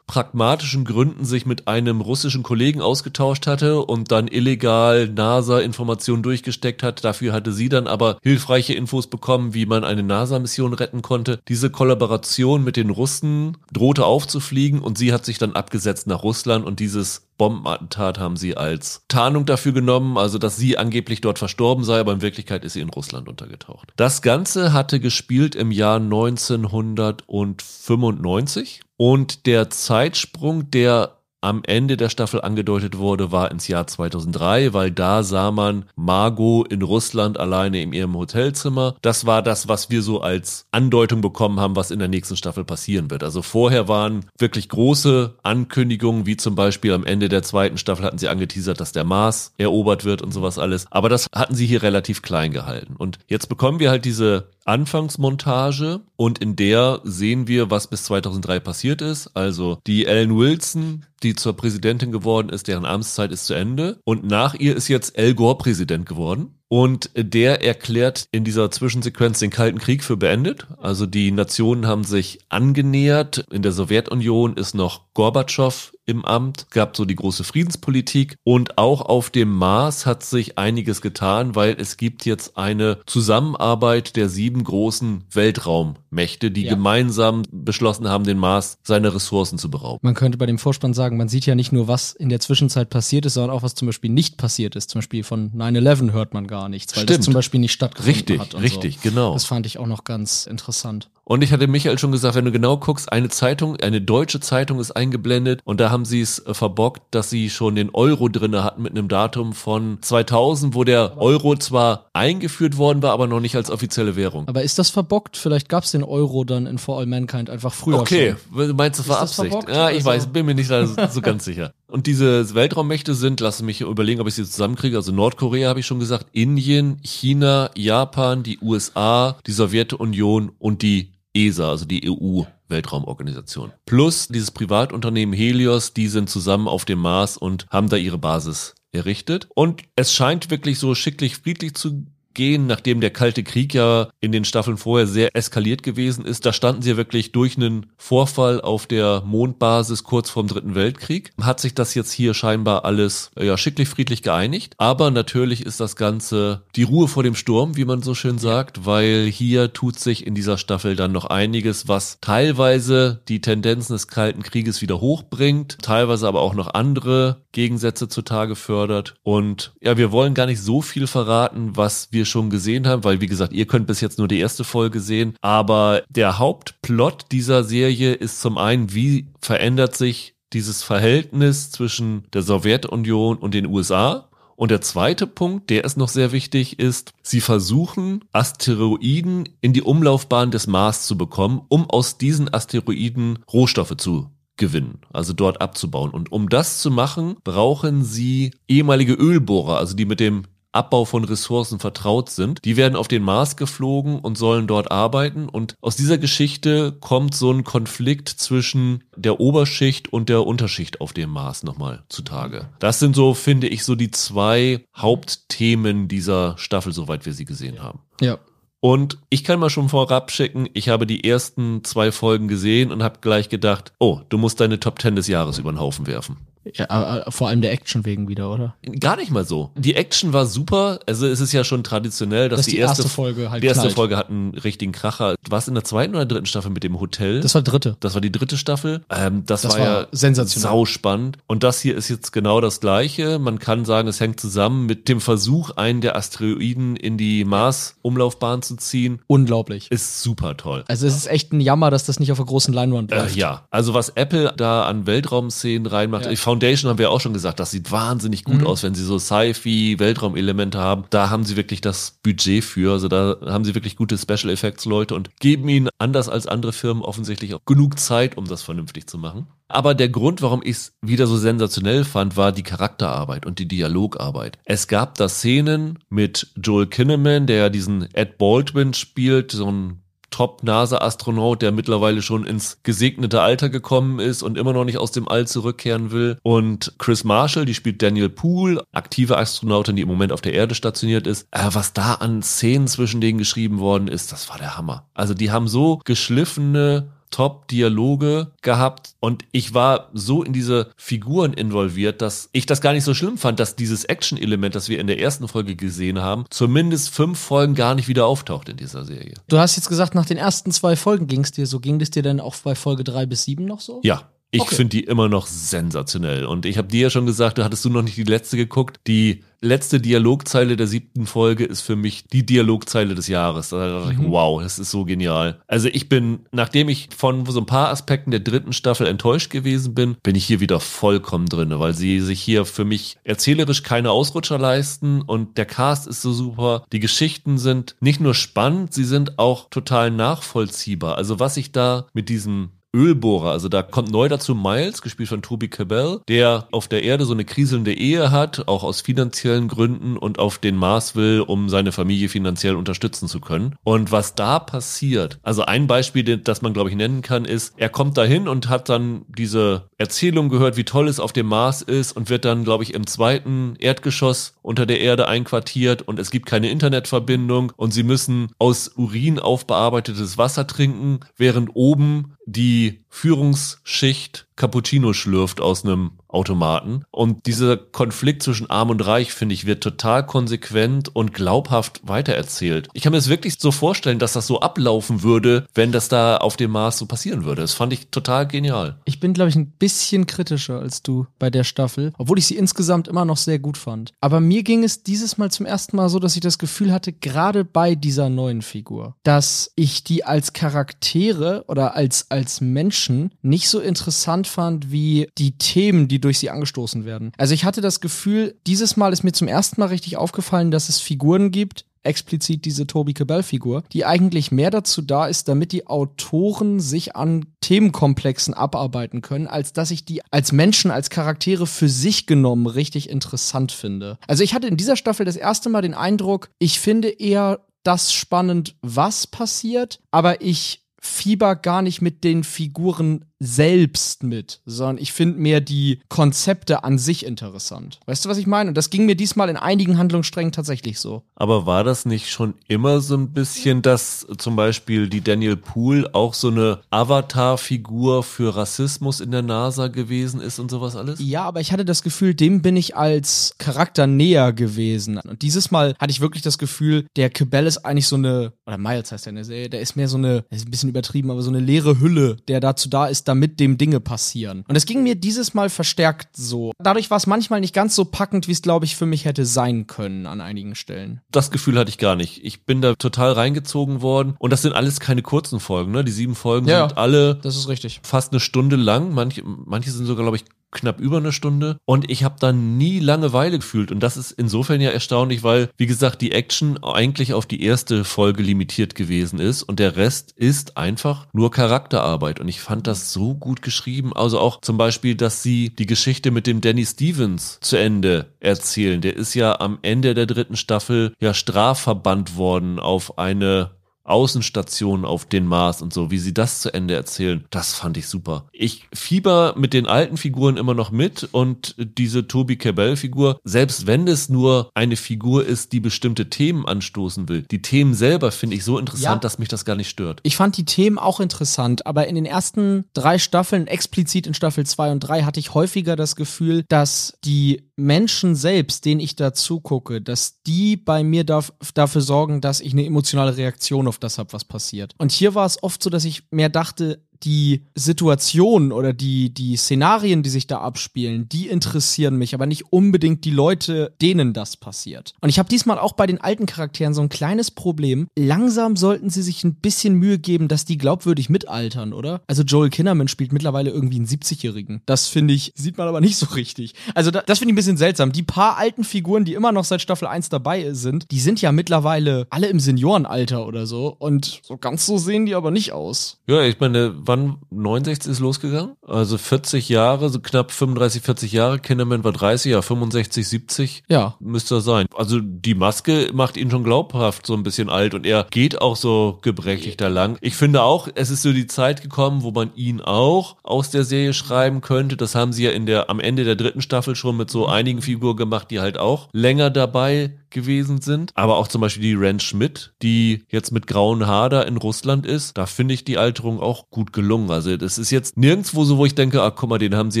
pragmatischen Gründen sich mit einem russischen Kollegen ausgetauscht hatte und dann illegal NASA-Informationen durchgesteckt hat. Dafür hatte sie dann aber hilfreiche Infos bekommen, wie man eine NASA-Mission retten konnte. Diese Kollaboration mit den Russen drohte aufzufliegen und sie hat sich dann abgesetzt nach Russland und dieses Bombenattentat haben sie als Tarnung dafür genommen, also dass sie angeblich dort verstorben sei, aber in Wirklichkeit ist sie in Russland untergetaucht. Das Ganze hatte gespielt im Jahr 1995 und der Zeitsprung, der am Ende der Staffel angedeutet wurde, war ins Jahr 2003, weil da sah man Margot in Russland alleine in ihrem Hotelzimmer. Das war das, was wir so als Andeutung bekommen haben, was in der nächsten Staffel passieren wird. Also vorher waren wirklich große Ankündigungen, wie zum Beispiel am Ende der zweiten Staffel hatten sie angeteasert, dass der Mars erobert wird und sowas alles. Aber das hatten sie hier relativ klein gehalten. Und jetzt bekommen wir halt diese Anfangsmontage und in der sehen wir, was bis 2003 passiert ist. Also die Ellen Wilson, die zur Präsidentin geworden ist, deren Amtszeit ist zu Ende. Und nach ihr ist jetzt Al Gore Präsident geworden. Und der erklärt in dieser Zwischensequenz den Kalten Krieg für beendet. Also die Nationen haben sich angenähert. In der Sowjetunion ist noch Gorbatschow im Amt, gab so die große Friedenspolitik. Und auch auf dem Mars hat sich einiges getan, weil es gibt jetzt eine Zusammenarbeit der sieben großen Weltraummächte, die Ja. gemeinsam beschlossen haben, den Mars seine Ressourcen zu berauben. Man könnte bei dem Vorspann sagen, man sieht ja nicht nur, was in der Zwischenzeit passiert ist, sondern auch, was zum Beispiel nicht passiert ist. Zum Beispiel von 9-11 hört man gar nichts, weil Stimmt. das zum Beispiel nicht stattgefunden Richtig, hat. und richtig, so. genau. Das fand ich auch noch ganz interessant. Und ich hatte Michael schon gesagt, wenn du genau guckst, eine Zeitung, eine deutsche Zeitung ist eingeblendet und da haben sie es äh, verbockt, dass sie schon den Euro drinne hatten mit einem Datum von 2000, wo der Euro zwar eingeführt worden war, aber noch nicht als offizielle Währung. Aber ist das verbockt? Vielleicht gab es den Euro dann in For All Mankind einfach früher Okay, schon. meinst du, war das Absicht? Ja, ich Also- weiß, bin mir nicht so ganz sicher. Und diese Weltraummächte sind, lass mich überlegen, ob ich sie zusammenkriege. Also Nordkorea habe ich schon gesagt, Indien, China, Japan, die USA, die Sowjetunion und die ESA, also die EU. Weltraumorganisation. Plus dieses Privatunternehmen Helios, die sind zusammen auf dem Mars und haben da ihre Basis errichtet. Und es scheint wirklich so schicklich friedlich zu gehen, nachdem der Kalte Krieg ja in den Staffeln vorher sehr eskaliert gewesen ist. Da standen sie ja wirklich durch einen Vorfall auf der Mondbasis kurz vorm Dritten Weltkrieg. Hat sich das jetzt hier scheinbar alles ja schicklich friedlich geeinigt. Aber natürlich ist das Ganze die Ruhe vor dem Sturm, wie man so schön sagt, weil hier tut sich in dieser Staffel dann noch einiges, was teilweise die Tendenzen des Kalten Krieges wieder hochbringt, teilweise aber auch noch andere Gegensätze zutage fördert. Und ja, wir wollen gar nicht so viel verraten, was wir schon gesehen haben, weil wie gesagt, ihr könnt bis jetzt nur die erste Folge sehen. Aber der Hauptplot dieser Serie ist zum einen, wie verändert sich dieses Verhältnis zwischen der Sowjetunion und den USA. Und der zweite Punkt, der ist noch sehr wichtig, ist, sie versuchen, Asteroiden in die Umlaufbahn des Mars zu bekommen, um aus diesen Asteroiden Rohstoffe zu gewinnen, also dort abzubauen. Und um das zu machen, brauchen sie ehemalige Ölbohrer, also die mit dem Abbau von Ressourcen vertraut sind. Die werden auf den Mars geflogen und sollen dort arbeiten. Und aus dieser Geschichte kommt so ein Konflikt zwischen der Oberschicht und der Unterschicht auf dem Mars nochmal zutage. Das sind so, finde ich, so die zwei Hauptthemen dieser Staffel, soweit wir sie gesehen haben. Ja. Und ich kann mal schon vorab schicken, ich habe die ersten zwei Folgen gesehen und habe gleich gedacht, oh, du musst deine Top 10 des Jahres über den Haufen werfen. ja. Vor allem der Action wegen wieder, oder? Gar nicht mal so. Die Action war super. Also es ist ja schon traditionell, dass, Dass die, die erste, Folge halt die erste knallt. Folge hat einen richtigen Kracher. War es in der zweiten oder dritten Staffel mit dem Hotel? Das war dritte. Das war die dritte Staffel. Ähm, das, Das war, ja sensationell. sau spannend. Und das hier ist jetzt genau das Gleiche. Man kann sagen, es hängt zusammen mit dem Versuch, einen der Asteroiden in die Mars-Umlaufbahn zu ziehen. Unglaublich. Ist super toll. Also es ist echt ein Jammer, dass das nicht auf der großen Leinwand Äh, läuft. ja, also was Apple da an Weltraumszenen reinmacht, Ja. die Foundation haben wir auch schon gesagt, das sieht wahnsinnig Mhm. gut aus, wenn sie so Sci-Fi, Weltraumelemente haben. Da haben sie wirklich das Budget für, also da haben sie wirklich gute Special Effects Leute und geben ihnen anders als andere Firmen offensichtlich auch genug Zeit, um das vernünftig zu machen. Aber der Grund, warum ich es wieder so sensationell fand, war die Charakterarbeit und die Dialogarbeit. Es gab da Szenen mit Joel Kinnaman, der diesen Ed Baldwin spielt, so ein Top-NASA-Astronaut, der mittlerweile schon ins gesegnete Alter gekommen ist und immer noch nicht aus dem All zurückkehren will. Und Chris Marshall, die spielt Daniel Poole, aktive Astronautin, die im Moment auf der Erde stationiert ist. Äh, was da an Szenen zwischen denen geschrieben worden ist, das war der Hammer. Also die haben so geschliffene Top-Dialoge gehabt und ich war so in diese Figuren involviert, dass ich das gar nicht so schlimm fand, dass dieses Action-Element, das wir in der ersten Folge gesehen haben, zumindest fünf Folgen gar nicht wieder auftaucht in dieser Serie. Du hast jetzt gesagt, nach den ersten zwei Folgen ging es dir so. Ging es dir denn auch bei Folge drei bis sieben noch so? Ja. Ich Okay. finde die immer noch sensationell. Und ich habe dir ja schon gesagt, du hattest du noch nicht die letzte geguckt. Die letzte Dialogzeile der siebten Folge ist für mich die Dialogzeile des Jahres. Da dachte ich, wow, das ist so genial. Also ich bin, nachdem ich von so ein paar Aspekten der dritten Staffel enttäuscht gewesen bin, bin ich hier wieder vollkommen drin, weil sie sich hier für mich erzählerisch keine Ausrutscher leisten und der Cast ist so super. Die Geschichten sind nicht nur spannend, sie sind auch total nachvollziehbar. Also was ich da mit diesem Ölbohrer. Also da kommt neu dazu Miles, gespielt von Toby Cabell, der auf der Erde so eine kriselnde Ehe hat, auch aus finanziellen Gründen und auf den Mars will, um seine Familie finanziell unterstützen zu können. Und was da passiert, also ein Beispiel, das man glaube ich nennen kann, ist, er kommt dahin und hat dann diese Erzählung gehört, wie toll es auf dem Mars ist und wird dann glaube ich im zweiten Erdgeschoss unter der Erde einquartiert und es gibt keine Internetverbindung und sie müssen aus Urin aufbearbeitetes Wasser trinken, während oben die Führungsschicht Cappuccino schlürft aus einem Automaten. Und dieser Konflikt zwischen Arm und Reich, finde ich, wird total konsequent und glaubhaft weitererzählt. Ich kann mir das wirklich so vorstellen, dass das so ablaufen würde, wenn das da auf dem Mars so passieren würde. Das fand ich total genial. Ich bin, glaube ich, ein bisschen kritischer als du bei der Staffel, obwohl ich sie insgesamt immer noch sehr gut fand. Aber mir ging es dieses Mal zum ersten Mal so, dass ich das Gefühl hatte, gerade bei dieser neuen Figur, dass ich die als Charaktere oder als, als Menschen nicht so interessant fand wie die Themen, die durch sie angestoßen werden. Also ich hatte das Gefühl, dieses Mal ist mir zum ersten Mal richtig aufgefallen, dass es Figuren gibt, explizit diese Toby Cabell-Figur, die eigentlich mehr dazu da ist, damit die Autoren sich an Themenkomplexen abarbeiten können, als dass ich die als Menschen, als Charaktere für sich genommen richtig interessant finde. Also ich hatte in dieser Staffel das erste Mal den Eindruck, ich finde eher das spannend, was passiert, aber ich fieber gar nicht mit den Figuren selbst mit, sondern ich finde mehr die Konzepte an sich interessant. Weißt du, was ich meine? Und das ging mir diesmal in einigen Handlungssträngen tatsächlich so. Aber war das nicht schon immer so ein bisschen, dass zum Beispiel die Daniel Poole auch so eine Avatar-Figur für Rassismus in der NASA gewesen ist und sowas alles? Ja, aber ich hatte das Gefühl, dem bin ich als Charakter näher gewesen. Und dieses Mal hatte ich wirklich das Gefühl, der Kebell ist eigentlich so eine, oder Miles heißt der in der Serie, der ist mehr so eine, ist ein bisschen übertrieben, aber so eine leere Hülle, der dazu da ist, damit dem Dinge passieren. Und es ging mir dieses Mal verstärkt so. Dadurch war es manchmal nicht ganz so packend, wie es, glaube ich, für mich hätte sein können an einigen Stellen. Das Gefühl hatte ich gar nicht. Ich bin da total reingezogen worden. Und das sind alles keine kurzen Folgen, ne? Die sieben Folgen Ja, sind alle Das ist richtig. fast eine Stunde lang. Manche, manche sind sogar, glaube ich, knapp über eine Stunde. Und ich habe da nie Langeweile gefühlt. Und das ist insofern ja erstaunlich, weil, wie gesagt, die Action eigentlich auf die erste Folge limitiert gewesen ist. Und der Rest ist einfach nur Charakterarbeit. Und ich fand das so gut geschrieben. Also auch zum Beispiel, dass sie die Geschichte mit dem Danny Stevens zu Ende erzählen. Der ist ja am Ende der dritten Staffel ja strafverbannt worden auf eine Außenstation auf den Mars und so, wie sie das zu Ende erzählen, das fand ich super. Ich fieber mit den alten Figuren immer noch mit und diese Toby Cabell-Figur, selbst wenn es nur eine Figur ist, die bestimmte Themen anstoßen will, die Themen selber finde ich so interessant, Ja. dass mich das gar nicht stört. Ich fand die Themen auch interessant, aber in den ersten drei Staffeln, explizit in Staffel 2 und 3, hatte ich häufiger das Gefühl, dass die Menschen selbst, denen ich da zugucke, dass die bei mir darf, dafür sorgen, dass ich eine emotionale Reaktion auf das habe, was passiert. Und hier war es oft so, dass ich mehr dachte, die Situationen oder die, die Szenarien, die sich da abspielen, die interessieren mich, aber nicht unbedingt die Leute, denen das passiert. Und ich habe diesmal auch bei den alten Charakteren so ein kleines Problem. Langsam sollten sie sich ein bisschen Mühe geben, dass die glaubwürdig mitaltern, oder? Also Joel Kinnaman spielt mittlerweile irgendwie einen 70-Jährigen. Das finde ich, sieht man aber nicht so richtig. Also da, das finde ich ein bisschen seltsam. Die paar alten Figuren, die immer noch seit Staffel 1 dabei sind, die sind ja mittlerweile alle im Seniorenalter oder so. Und so ganz so sehen die aber nicht aus. Ja, ich meine, wann 69 ist losgegangen? Also 40 Jahre, so knapp 35, 40 Jahre. Kinderman war 30, ja 65, 70 Ja, müsste er sein. Also die Maske macht ihn schon glaubhaft so ein bisschen alt und er geht auch so gebrechlich da lang. Ich finde auch, es ist so die Zeit gekommen, wo man ihn auch aus der Serie schreiben könnte. Das haben sie ja in der, am Ende der dritten Staffel schon mit so einigen Figuren gemacht, die halt auch länger dabei gewesen sind. Aber auch zum Beispiel die Ren Schmidt, die jetzt mit grauen Haar da in Russland ist. Da finde ich die Alterung auch gut gelungen. Also das ist jetzt nirgendwo so, wo ich denke, ah, guck mal, den haben sie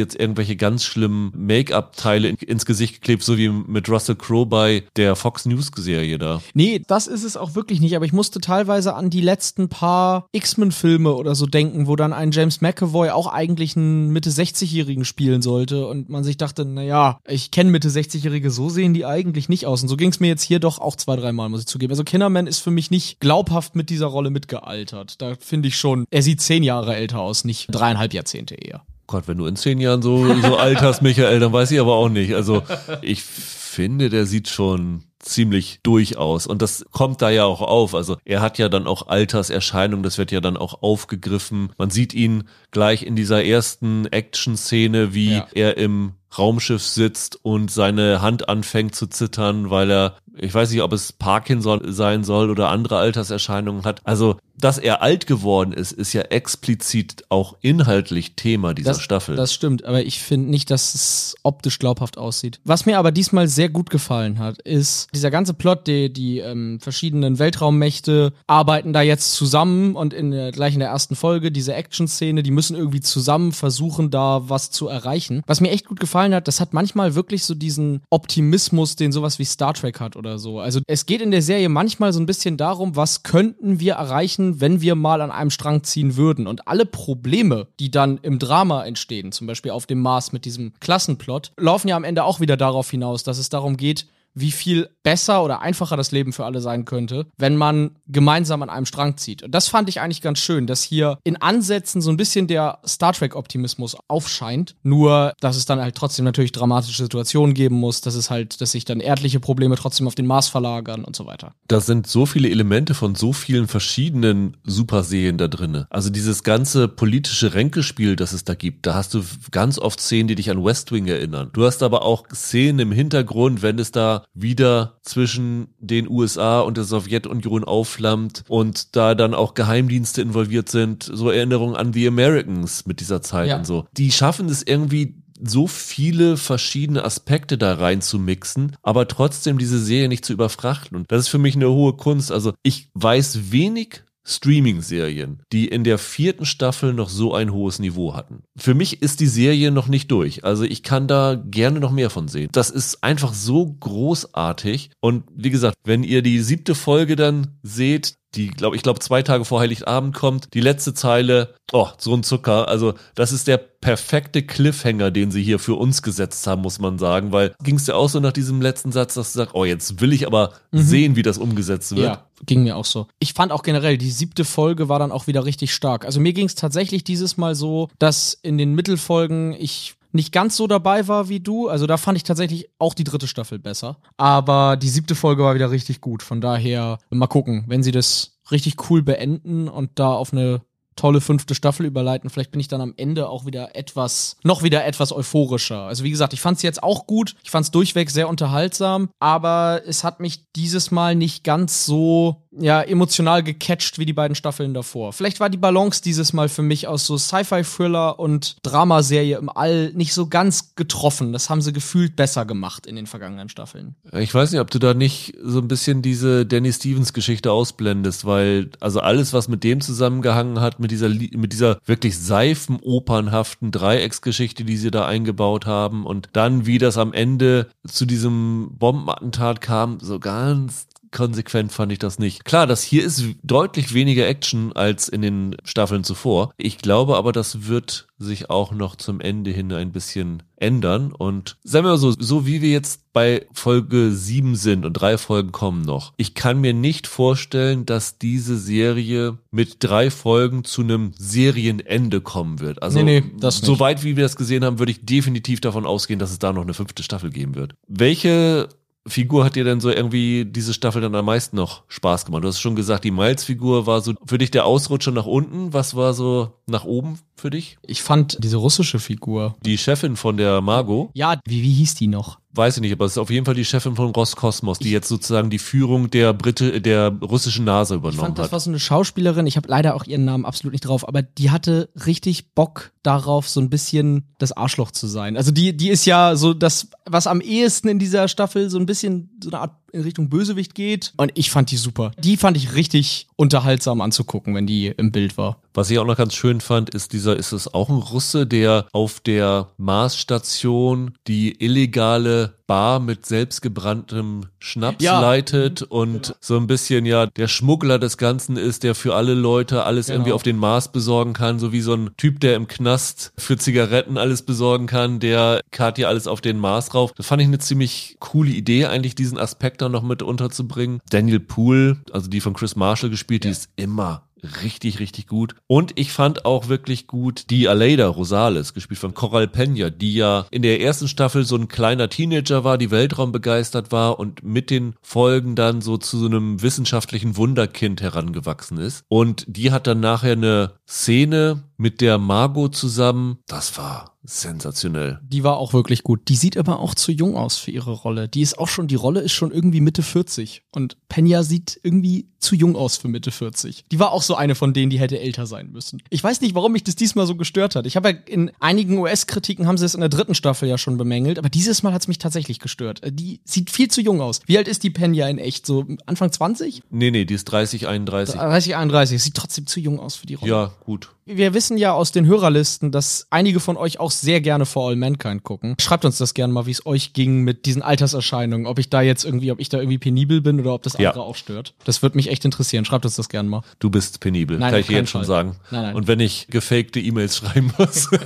jetzt irgendwelche ganz schlimmen Make-up-Teile in, ins Gesicht geklebt, so wie mit Russell Crowe bei der Fox News-Serie da. Nee, das ist es auch wirklich nicht, aber ich musste teilweise an die letzten paar X-Men-Filme oder so denken, wo dann ein James McAvoy auch eigentlich einen Mitte-60-Jährigen spielen sollte und man sich dachte, naja, ich kenne Mitte-60-Jährige, so sehen die eigentlich nicht aus. Und so ging es mir jetzt hier doch auch zwei, dreimal, muss ich zugeben. Also Kinderman ist für mich nicht glaubhaft mit dieser Rolle mitgealtert. Da finde ich schon, er sieht zehn Jahre älter aus, nicht dreieinhalb Jahrzehnte eher. Gott, wenn du in zehn Jahren so, so alt hast, Michael, dann weiß ich aber auch nicht. Also ich finde, der sieht schon ziemlich durch aus. Und das kommt da ja auch auf. Also er hat ja dann auch Alterserscheinungen, das wird ja dann auch aufgegriffen. Man sieht ihn gleich in dieser ersten Action-Szene, wie Ja. er im Raumschiff sitzt und seine Hand anfängt zu zittern, weil er, ich weiß nicht, ob es Parkinson sein soll oder andere Alterserscheinungen hat. Also, dass er alt geworden ist, ist ja explizit auch inhaltlich Thema dieser das, Staffel. Das stimmt, aber ich finde nicht, dass es optisch glaubhaft aussieht. Was mir aber diesmal sehr gut gefallen hat, ist dieser ganze Plot, die, die ähm, verschiedenen Weltraummächte arbeiten da jetzt zusammen und in der, gleich in der ersten Folge diese Action-Szene, die müssen irgendwie zusammen versuchen, da was zu erreichen. Was mir echt gut gefallen gefallen hat, das hat manchmal wirklich so diesen Optimismus, den sowas wie Star Trek hat oder so. Also es geht in der Serie manchmal so ein bisschen darum, was könnten wir erreichen, wenn wir mal an einem Strang ziehen würden. Und alle Probleme, die dann im Drama entstehen, zum Beispiel auf dem Mars mit diesem Klassenplot, laufen ja am Ende auch wieder darauf hinaus, dass es darum geht, wie viel besser oder einfacher das Leben für alle sein könnte, wenn man gemeinsam an einem Strang zieht. Und das fand ich eigentlich ganz schön, dass hier in Ansätzen so ein bisschen der Star Trek-Optimismus aufscheint. Nur, dass es dann halt trotzdem natürlich dramatische Situationen geben muss, dass es halt, dass sich dann erdliche Probleme trotzdem auf den Mars verlagern und so weiter. Da sind so viele Elemente von so vielen verschiedenen Superserien da drin. Also dieses ganze politische Ränkespiel, das es da gibt, da hast du ganz oft Szenen, die dich an West Wing erinnern. Du hast aber auch Szenen im Hintergrund, wenn es da wieder zwischen den USA und der Sowjetunion aufflammt und da dann auch Geheimdienste involviert sind, so Erinnerungen an The Americans mit dieser Zeit Ja. und so. Die schaffen es irgendwie so viele verschiedene Aspekte da rein zu mixen, aber trotzdem diese Serie nicht zu überfrachten. Und das ist für mich eine hohe Kunst. Also ich weiß wenig Streaming-Serien, die in der vierten Staffel noch so ein hohes Niveau hatten. Für mich ist die Serie noch nicht durch. Also ich kann da gerne noch mehr von sehen. Das ist einfach so großartig. Und wie gesagt, wenn ihr die siebte Folge dann seht, die, glaube ich, glaube zwei Tage vor Heiligabend kommt, die letzte Zeile, oh, so ein Zucker. Also das ist der perfekte Cliffhanger, den sie hier für uns gesetzt haben, muss man sagen, weil ging es ja auch so nach diesem letzten Satz, dass du sagst, oh, jetzt will ich aber sehen, wie das umgesetzt wird. Ja, ging mir auch so. Ich fand auch generell, die siebte Folge war dann auch wieder richtig stark. Also mir ging es tatsächlich dieses Mal so, dass in den Mittelfolgen ich nicht ganz so dabei war wie du. Also da fand ich tatsächlich auch die dritte Staffel besser. Aber die siebte Folge war wieder richtig gut. Von daher mal gucken, wenn sie das richtig cool beenden und da auf eine tolle fünfte Staffel überleiten. Vielleicht bin ich dann am Ende auch wieder etwas, noch wieder etwas euphorischer. Also wie gesagt, ich fand es jetzt auch gut. Ich fand es durchweg sehr unterhaltsam, aber es hat mich dieses Mal nicht ganz so ja, emotional gecatcht wie die beiden Staffeln davor. Vielleicht war die Balance dieses Mal für mich aus so Sci-Fi-Thriller und Dramaserie im All nicht so ganz getroffen. Das haben sie gefühlt besser gemacht in den vergangenen Staffeln. Ich weiß nicht, ob du da nicht so ein bisschen diese Danny Stevens Geschichte ausblendest, weil also alles, was mit dem zusammengehangen hat, mit dieser, mit dieser wirklich seifenopernhaften Dreiecksgeschichte, die sie da eingebaut haben und dann, wie das am Ende zu diesem Bombenattentat kam, so ganz konsequent fand ich das nicht. Klar, das hier ist deutlich weniger Action als in den Staffeln zuvor. Ich glaube aber, das wird sich auch noch zum Ende hin ein bisschen ändern. Und sagen wir mal so, so wie wir jetzt bei Folge 7 sind und drei Folgen kommen noch. Ich kann mir nicht vorstellen, dass diese Serie mit drei Folgen zu einem Serienende kommen wird. Also Nee, nee, soweit wie wir das gesehen haben, würde ich definitiv davon ausgehen, dass es da noch eine fünfte Staffel geben wird. Welche Figur hat dir denn so irgendwie diese Staffel dann am meisten noch Spaß gemacht? Du hast schon gesagt, die Miles-Figur war so für dich der Ausrutscher nach unten. Was war so nach oben für dich? Ich fand diese russische Figur. Die Chefin von der Margot, Ja, wie, wie hieß die noch? Weiß ich nicht, aber es ist auf jeden Fall die Chefin von Roskosmos, die jetzt sozusagen die Führung der Brite, der russischen NASA Ich übernommen fand, das hat. war so eine Schauspielerin, ich habe leider auch ihren Namen absolut nicht drauf, aber die hatte richtig Bock darauf, so ein bisschen das Arschloch zu sein. Also die, die ist ja so das, was am ehesten in dieser Staffel so ein bisschen so eine Art in Richtung Bösewicht geht. Und ich fand die super. Die fand ich richtig unterhaltsam anzugucken, wenn die im Bild war. Was ich auch noch ganz schön fand, ist dieser, ist es auch ein Russe, der auf der Marsstation die illegale Bar mit selbstgebranntem Schnaps Ja. leitet und so ein bisschen ja der Schmuggler des Ganzen ist, der für alle Leute alles Genau. irgendwie auf den Mars besorgen kann, so wie so ein Typ, der im Knast für Zigaretten alles besorgen kann, der Katja alles auf den Mars rauf. Das fand ich eine ziemlich coole Idee, eigentlich diesen Aspekt da noch mit unterzubringen. Daniel Poole, also die von Chris Marshall gespielt, die ist immer richtig, richtig gut. Und ich fand auch wirklich gut die Aleida Rosales, gespielt von Coral Peña, die ja in der ersten Staffel so ein kleiner Teenager war, die Weltraum begeistert war und mit den Folgen dann so zu so einem wissenschaftlichen Wunderkind herangewachsen ist. Und die hat dann nachher eine Szene mit der Margot zusammen. Das war sensationell. Die war auch wirklich gut. Die sieht aber auch zu jung aus für ihre Rolle. Die ist auch schon, die Rolle ist schon irgendwie Mitte 40. Und Penya sieht irgendwie zu jung aus für Mitte 40. Die war auch so eine von denen, die hätte älter sein müssen. Ich weiß nicht, warum mich das diesmal so gestört hat. Ich habe ja in einigen US-Kritiken haben sie es in der dritten Staffel ja schon bemängelt, aber dieses Mal hat es mich tatsächlich gestört. Die sieht viel zu jung aus. Wie alt ist die Penya in echt? So Anfang 20? Nee, nee, die ist 30, 31. 30, 31. Sieht trotzdem zu jung aus für die Rolle. Ja, gut. Wir wissen ja aus den Hörerlisten, dass einige von euch auch sehr gerne For All Mankind gucken. Schreibt uns das gerne mal, wie es euch ging mit diesen Alterserscheinungen. Ob ich da jetzt irgendwie, ob ich da irgendwie penibel bin oder ob das Ja. andere auch stört. Das würde mich echt interessieren. Schreibt uns das gerne mal. Du bist penibel, Nein, kann ich jetzt schon sagen. Nein, nein. Und wenn ich gefakte E-Mails schreiben muss.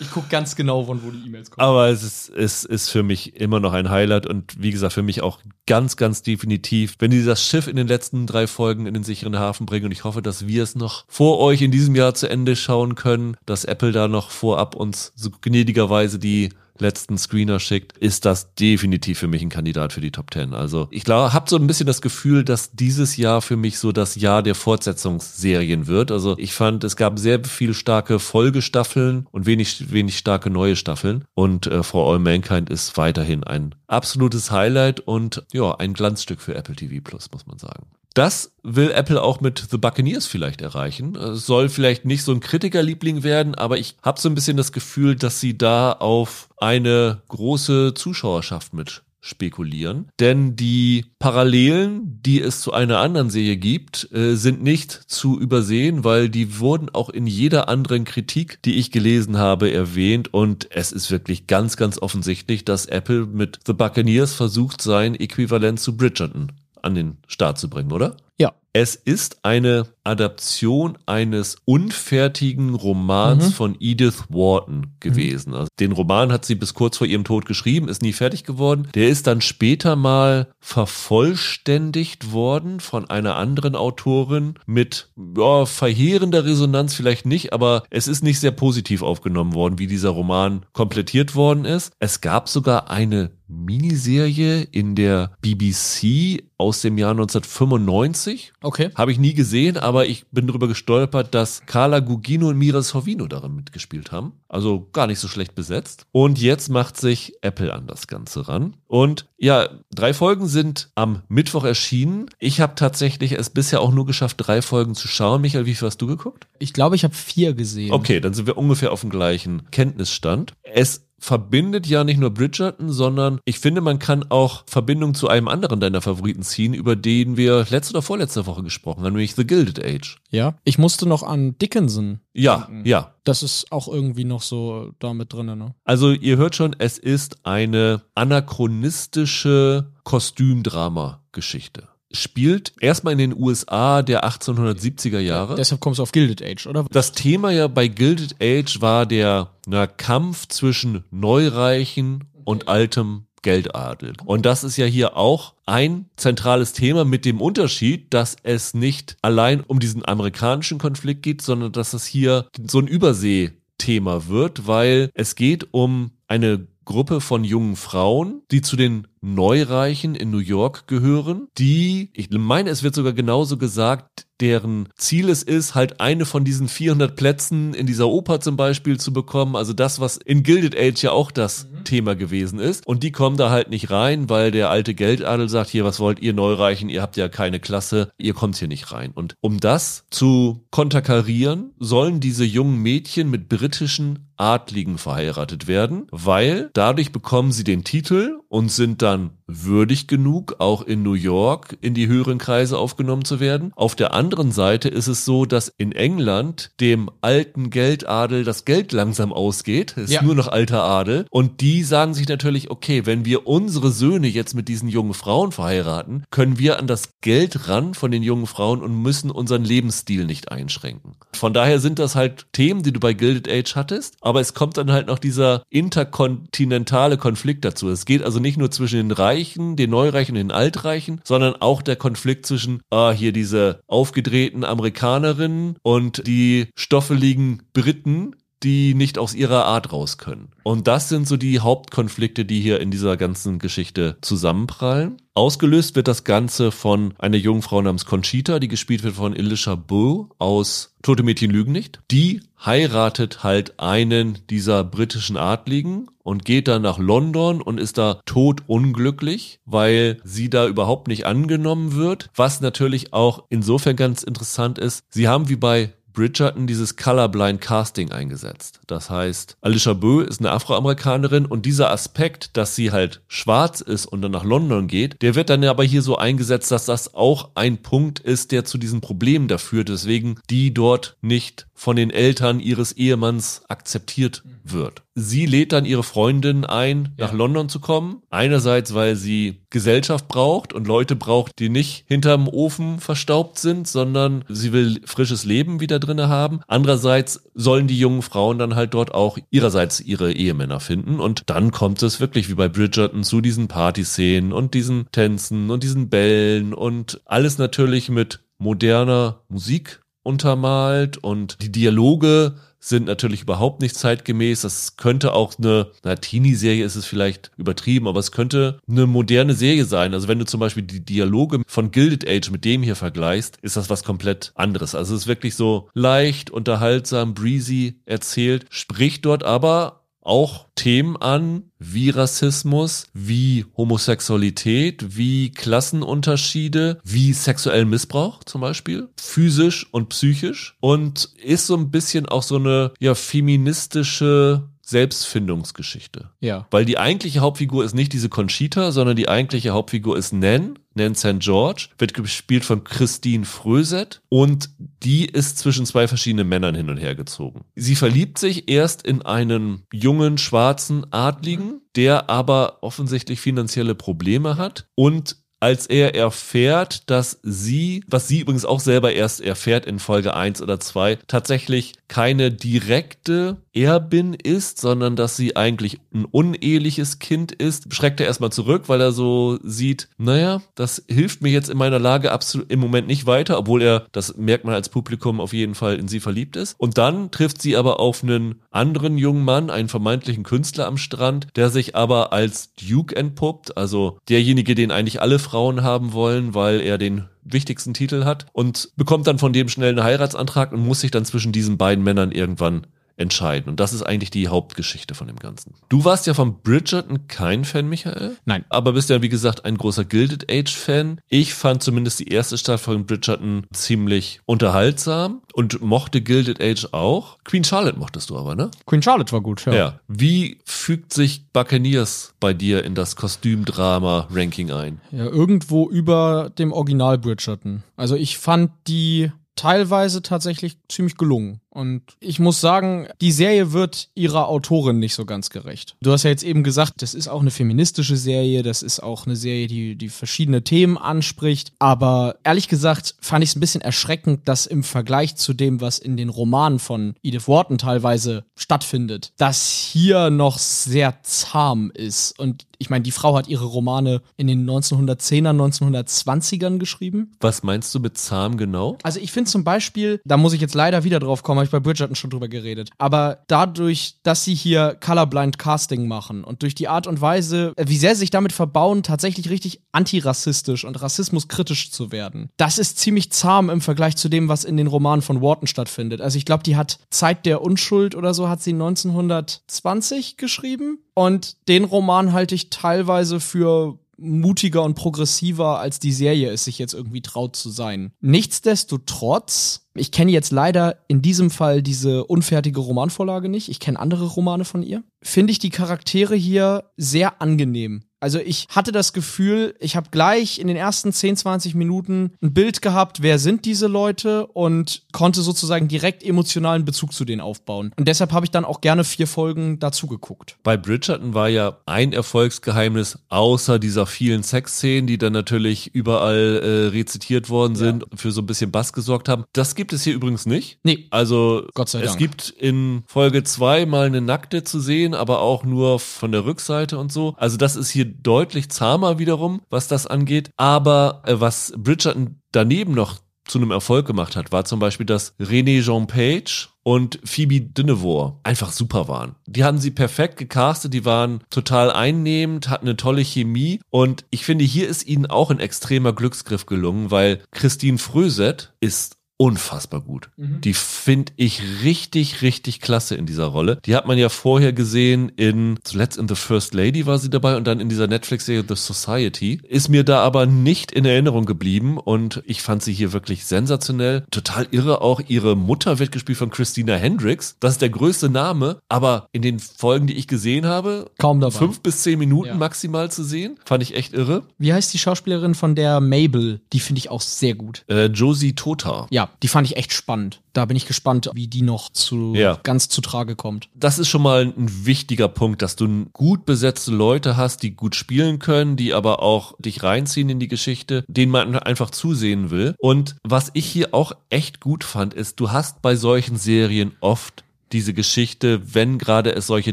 Ich gucke ganz genau, von wo die E-Mails kommen. Aber es ist, es ist für mich immer noch ein Highlight und wie gesagt, für mich auch ganz, ganz definitiv, wenn die das Schiff in den letzten drei Folgen in den sicheren Hafen bringen und ich hoffe, dass wir es noch vor euch in diesem Jahr zu Ende schauen können, dass Apple da noch vorab uns so gnädigerweise die letzten Screener schickt, ist das definitiv für mich ein Kandidat für die Top 10. Also ich glaube, habe so ein bisschen das Gefühl, dass dieses Jahr für mich so das Jahr der Fortsetzungsserien wird. Also ich fand, es gab sehr viel starke Folgestaffeln und wenig, wenig starke neue Staffeln. Und äh, For All Mankind ist weiterhin ein absolutes Highlight und ja, ein Glanzstück für Apple TV Plus, muss man sagen. Das will Apple auch mit The Buccaneers vielleicht erreichen. Es soll vielleicht nicht so ein Kritikerliebling werden, aber ich habe so ein bisschen das Gefühl, dass sie da auf eine große Zuschauerschaft mit spekulieren. Denn die Parallelen, die es zu einer anderen Serie gibt, äh, sind nicht zu übersehen, weil die wurden auch in jeder anderen Kritik, die ich gelesen habe, erwähnt. Und es ist wirklich ganz, ganz offensichtlich, dass Apple mit The Buccaneers versucht, sein Äquivalent zu Bridgerton an den Start zu bringen, oder? Ja. Es ist eine Adaption eines unfertigen Romans Mhm. von Edith Wharton gewesen. Also den Roman hat sie bis kurz vor ihrem Tod geschrieben, ist nie fertig geworden. Der ist dann später mal vervollständigt worden von einer anderen Autorin mit ja, verheerender Resonanz vielleicht nicht, aber es ist nicht sehr positiv aufgenommen worden, wie dieser Roman komplettiert worden ist. Es gab sogar eine Miniserie in der BBC aus dem Jahr 1995. Okay. Habe ich nie gesehen, aber ich bin darüber gestolpert, dass Carla Gugino und Mira Sorvino darin mitgespielt haben. Also gar nicht so schlecht besetzt. Und jetzt macht sich Apple an das Ganze ran. Und ja, drei Folgen sind am Mittwoch erschienen. Ich habe tatsächlich es bisher auch nur geschafft, drei Folgen zu schauen. Michael, wie viel hast du geguckt? Ich glaube, ich habe vier gesehen. Okay, dann sind wir ungefähr auf dem gleichen Kenntnisstand. Es verbindet ja nicht nur Bridgerton, sondern ich finde, man kann auch Verbindung zu einem anderen deiner Favoriten ziehen, über den wir letzte oder vorletzte Woche gesprochen haben, nämlich The Gilded Age. Ja. Ich musste noch an Dickinson. Ja, denken. ja. Das ist auch irgendwie noch so da mit drin, ne? Also ihr hört schon, es ist eine anachronistische Kostümdrama-Geschichte. Spielt erstmal in den USA der 1870er Jahre. Deshalb kommst du auf Gilded Age, oder? Das Thema ja bei Gilded Age war der na, Kampf zwischen Neureichen und altem Geldadel. Und das ist ja hier auch ein zentrales Thema mit dem Unterschied, dass es nicht allein um diesen amerikanischen Konflikt geht, sondern dass es hier so ein Überseethema wird, weil es geht um eine Gruppe von jungen Frauen, die zu den Neureichen in New York gehören, die, ich meine, es wird sogar genauso gesagt, deren Ziel es ist, halt eine von diesen 400 Plätzen in dieser Oper zum Beispiel zu bekommen. Also das, was in Gilded Age ja auch das Thema gewesen ist. Und die kommen da halt nicht rein, weil der alte Geldadel sagt, hier, was wollt ihr Neureichen? Ihr habt ja keine Klasse, ihr kommt hier nicht rein. Und um das zu konterkarieren, sollen diese jungen Mädchen mit britischen Adligen verheiratet werden, weil dadurch bekommen sie den Titel und sind dann done würdig genug, auch in New York in die höheren Kreise aufgenommen zu werden. Auf der anderen Seite ist es so, dass in England dem alten Geldadel das Geld langsam ausgeht. Es ist Ja. nur noch alter Adel. Und die sagen sich natürlich, okay, wenn wir unsere Söhne jetzt mit diesen jungen Frauen verheiraten, können wir an das Geld ran von den jungen Frauen und müssen unseren Lebensstil nicht einschränken. Von daher sind das halt Themen, die du bei Gilded Age hattest, aber es kommt dann halt noch dieser interkontinentale Konflikt dazu. Es geht also nicht nur zwischen den Reichen, den Neureichen und den Altreichen, sondern auch der Konflikt zwischen, ah, hier diese aufgedrehten Amerikanerinnen und die stoffeligen Briten, die nicht aus ihrer Art raus können. Und das sind so die Hauptkonflikte, die hier in dieser ganzen Geschichte zusammenprallen. Ausgelöst wird das Ganze von einer jungen Frau namens Conchita, die gespielt wird von Elisha Bull aus Tote Mädchen lügen nicht. Die heiratet halt einen dieser britischen Adligen und geht dann nach London und ist da totunglücklich, weil sie da überhaupt nicht angenommen wird. Was natürlich auch insofern ganz interessant ist, sie haben wie bei Bridgerton dieses Colorblind Casting eingesetzt. Das heißt, Alicia Bö ist eine Afroamerikanerin und dieser Aspekt, dass sie halt schwarz ist und dann nach London geht, der wird dann aber hier so eingesetzt, dass das auch ein Punkt ist, der zu diesen Problemen da führt, weswegen die dort nicht von den Eltern ihres Ehemanns akzeptiert wird. Sie lädt dann ihre Freundin ein, nach London zu kommen. Einerseits, weil sie Gesellschaft braucht und Leute braucht, die nicht hinterm Ofen verstaubt sind, sondern sie will frisches Leben wieder drinne haben. Andererseits sollen die jungen Frauen dann halt dort auch ihrerseits ihre Ehemänner finden. Und dann kommt es wirklich wie bei Bridgerton zu diesen Partyszenen und diesen Tänzen und diesen Bällen und alles natürlich mit moderner Musik untermalt und die Dialoge sind natürlich überhaupt nicht zeitgemäß. Das könnte auch eine, na, Teenie-Serie ist es vielleicht übertrieben, aber es könnte eine moderne Serie sein. Also wenn du zum Beispiel die Dialoge von Gilded Age mit dem hier vergleichst, ist das was komplett anderes. Also es ist wirklich so leicht, unterhaltsam, breezy erzählt, spricht dort aber auch Themen an, wie Rassismus, wie Homosexualität, wie Klassenunterschiede, wie sexuellen Missbrauch zum Beispiel, physisch und psychisch. Und ist so ein bisschen auch so eine ja feministische Selbstfindungsgeschichte. Ja. Weil die eigentliche Hauptfigur ist nicht diese Conchita, sondern die eigentliche Hauptfigur ist Nan. Nan St. George, wird gespielt von Christine Fröset und die ist zwischen zwei verschiedenen Männern hin und her gezogen. Sie verliebt sich erst in einen jungen schwarzen Adligen, der aber offensichtlich finanzielle Probleme hat und als er erfährt, dass sie, was sie übrigens auch selber erst erfährt in Folge 1 oder 2, tatsächlich keine direkte Erbin ist, sondern dass sie eigentlich ein uneheliches Kind ist, schreckt er erstmal zurück, weil er so sieht, naja, das hilft mir jetzt in meiner Lage absolut im Moment nicht weiter, obwohl er, das merkt man als Publikum, auf jeden Fall in sie verliebt ist. Und dann trifft sie aber auf einen anderen jungen Mann, einen vermeintlichen Künstler am Strand, der sich aber als Duke entpuppt, also derjenige, den eigentlich alle Frauen haben wollen, weil er den wichtigsten Titel hat und bekommt dann von dem schnell einen Heiratsantrag und muss sich dann zwischen diesen beiden Männern irgendwann entscheiden. Und das ist eigentlich die Hauptgeschichte von dem Ganzen. Du warst ja von Bridgerton kein Fan, Michael. Nein. Aber bist ja, wie gesagt, ein großer Gilded Age-Fan. Ich fand zumindest die erste Staffel von Bridgerton ziemlich unterhaltsam und mochte Gilded Age auch. Queen Charlotte mochtest du aber, ne? Queen Charlotte war gut, ja. Ja. Wie fügt sich Buccaneers bei dir in das Kostümdrama-Ranking ein? Ja, irgendwo über dem Original Bridgerton. Also ich fand die teilweise tatsächlich ziemlich gelungen. Und ich muss sagen, die Serie wird ihrer Autorin nicht so ganz gerecht. Du hast ja jetzt eben gesagt, das ist auch eine feministische Serie, das ist auch eine Serie, die, die verschiedene Themen anspricht. Aber ehrlich gesagt fand ich es ein bisschen erschreckend, dass im Vergleich zu dem, was in den Romanen von Edith Wharton teilweise stattfindet, das hier noch sehr zahm ist. Und ich meine, die Frau hat ihre Romane in den 1910er, 1920ern geschrieben. Was meinst du mit zahm genau? Also ich finde zum Beispiel, da muss ich jetzt leider wieder drauf kommen, habe ich bei Bridgerton schon drüber geredet. Aber dadurch, dass sie hier Colorblind Casting machen und durch die Art und Weise, äh, wie sehr sie sich damit verbauen, tatsächlich richtig antirassistisch und rassismuskritisch zu werden, das ist ziemlich zahm im Vergleich zu dem, was in den Romanen von Wharton stattfindet. Also ich glaube, die hat Zeit der Unschuld oder so hat sie 1920 geschrieben. Und den Roman halte ich teilweise für mutiger und progressiver, als die Serie es sich jetzt irgendwie traut zu sein. Nichtsdestotrotz, ich kenne jetzt leider in diesem Fall diese unfertige Romanvorlage nicht, ich kenne andere Romane von ihr, finde ich die Charaktere hier sehr angenehm. Also ich hatte das Gefühl, ich habe gleich in den ersten 10, 20 Minuten ein Bild gehabt, wer sind diese Leute und konnte sozusagen direkt emotionalen Bezug zu denen aufbauen. Und deshalb habe ich dann auch gerne vier Folgen dazu geguckt. Bei Bridgerton war ja ein Erfolgsgeheimnis, außer dieser vielen Sexszenen, die dann natürlich überall äh, rezitiert worden sind, für so ein bisschen Bass gesorgt haben. Das gibt es hier übrigens nicht. Nee. Also Gott sei es Dank. gibt in Folge zwei mal eine Nackte zu sehen, aber auch nur von der Rückseite und so. Also das ist hier deutlich zahmer wiederum, was das angeht. Aber äh, was Bridgerton daneben noch zu einem Erfolg gemacht hat, war zum Beispiel, dass René Jean Page und Phoebe Dynevor einfach super waren. Die hatten sie perfekt gecastet, die waren total einnehmend, hatten eine tolle Chemie und ich finde, hier ist ihnen auch ein extremer Glücksgriff gelungen, weil Christine Fröset ist unfassbar gut. Die finde ich richtig, richtig klasse in dieser Rolle. Die hat man ja vorher gesehen in, zuletzt in The First Lady war sie dabei und dann in dieser Netflix-Serie The Society. Ist mir da aber nicht in Erinnerung geblieben und ich fand sie hier wirklich sensationell. Total irre auch. Ihre Mutter wird gespielt von Christina Hendricks. Das ist der größte Name, aber in den Folgen, die ich gesehen habe, Kaum dabei. fünf bis zehn Minuten Ja. maximal zu sehen. Fand ich echt irre. Wie heißt die Schauspielerin von der Mabel? Die finde ich auch sehr gut. Äh, Josie Tota. Ja, die fand ich echt spannend. Da bin ich gespannt, wie die noch zu Ja. ganz zu Trage kommt. Das ist schon mal ein wichtiger Punkt, dass du gut besetzte Leute hast, die gut spielen können, die aber auch dich reinziehen in die Geschichte, denen man einfach zusehen will. Und was ich hier auch echt gut fand, ist, du hast bei solchen Serien oft diese Geschichte, wenn gerade es solche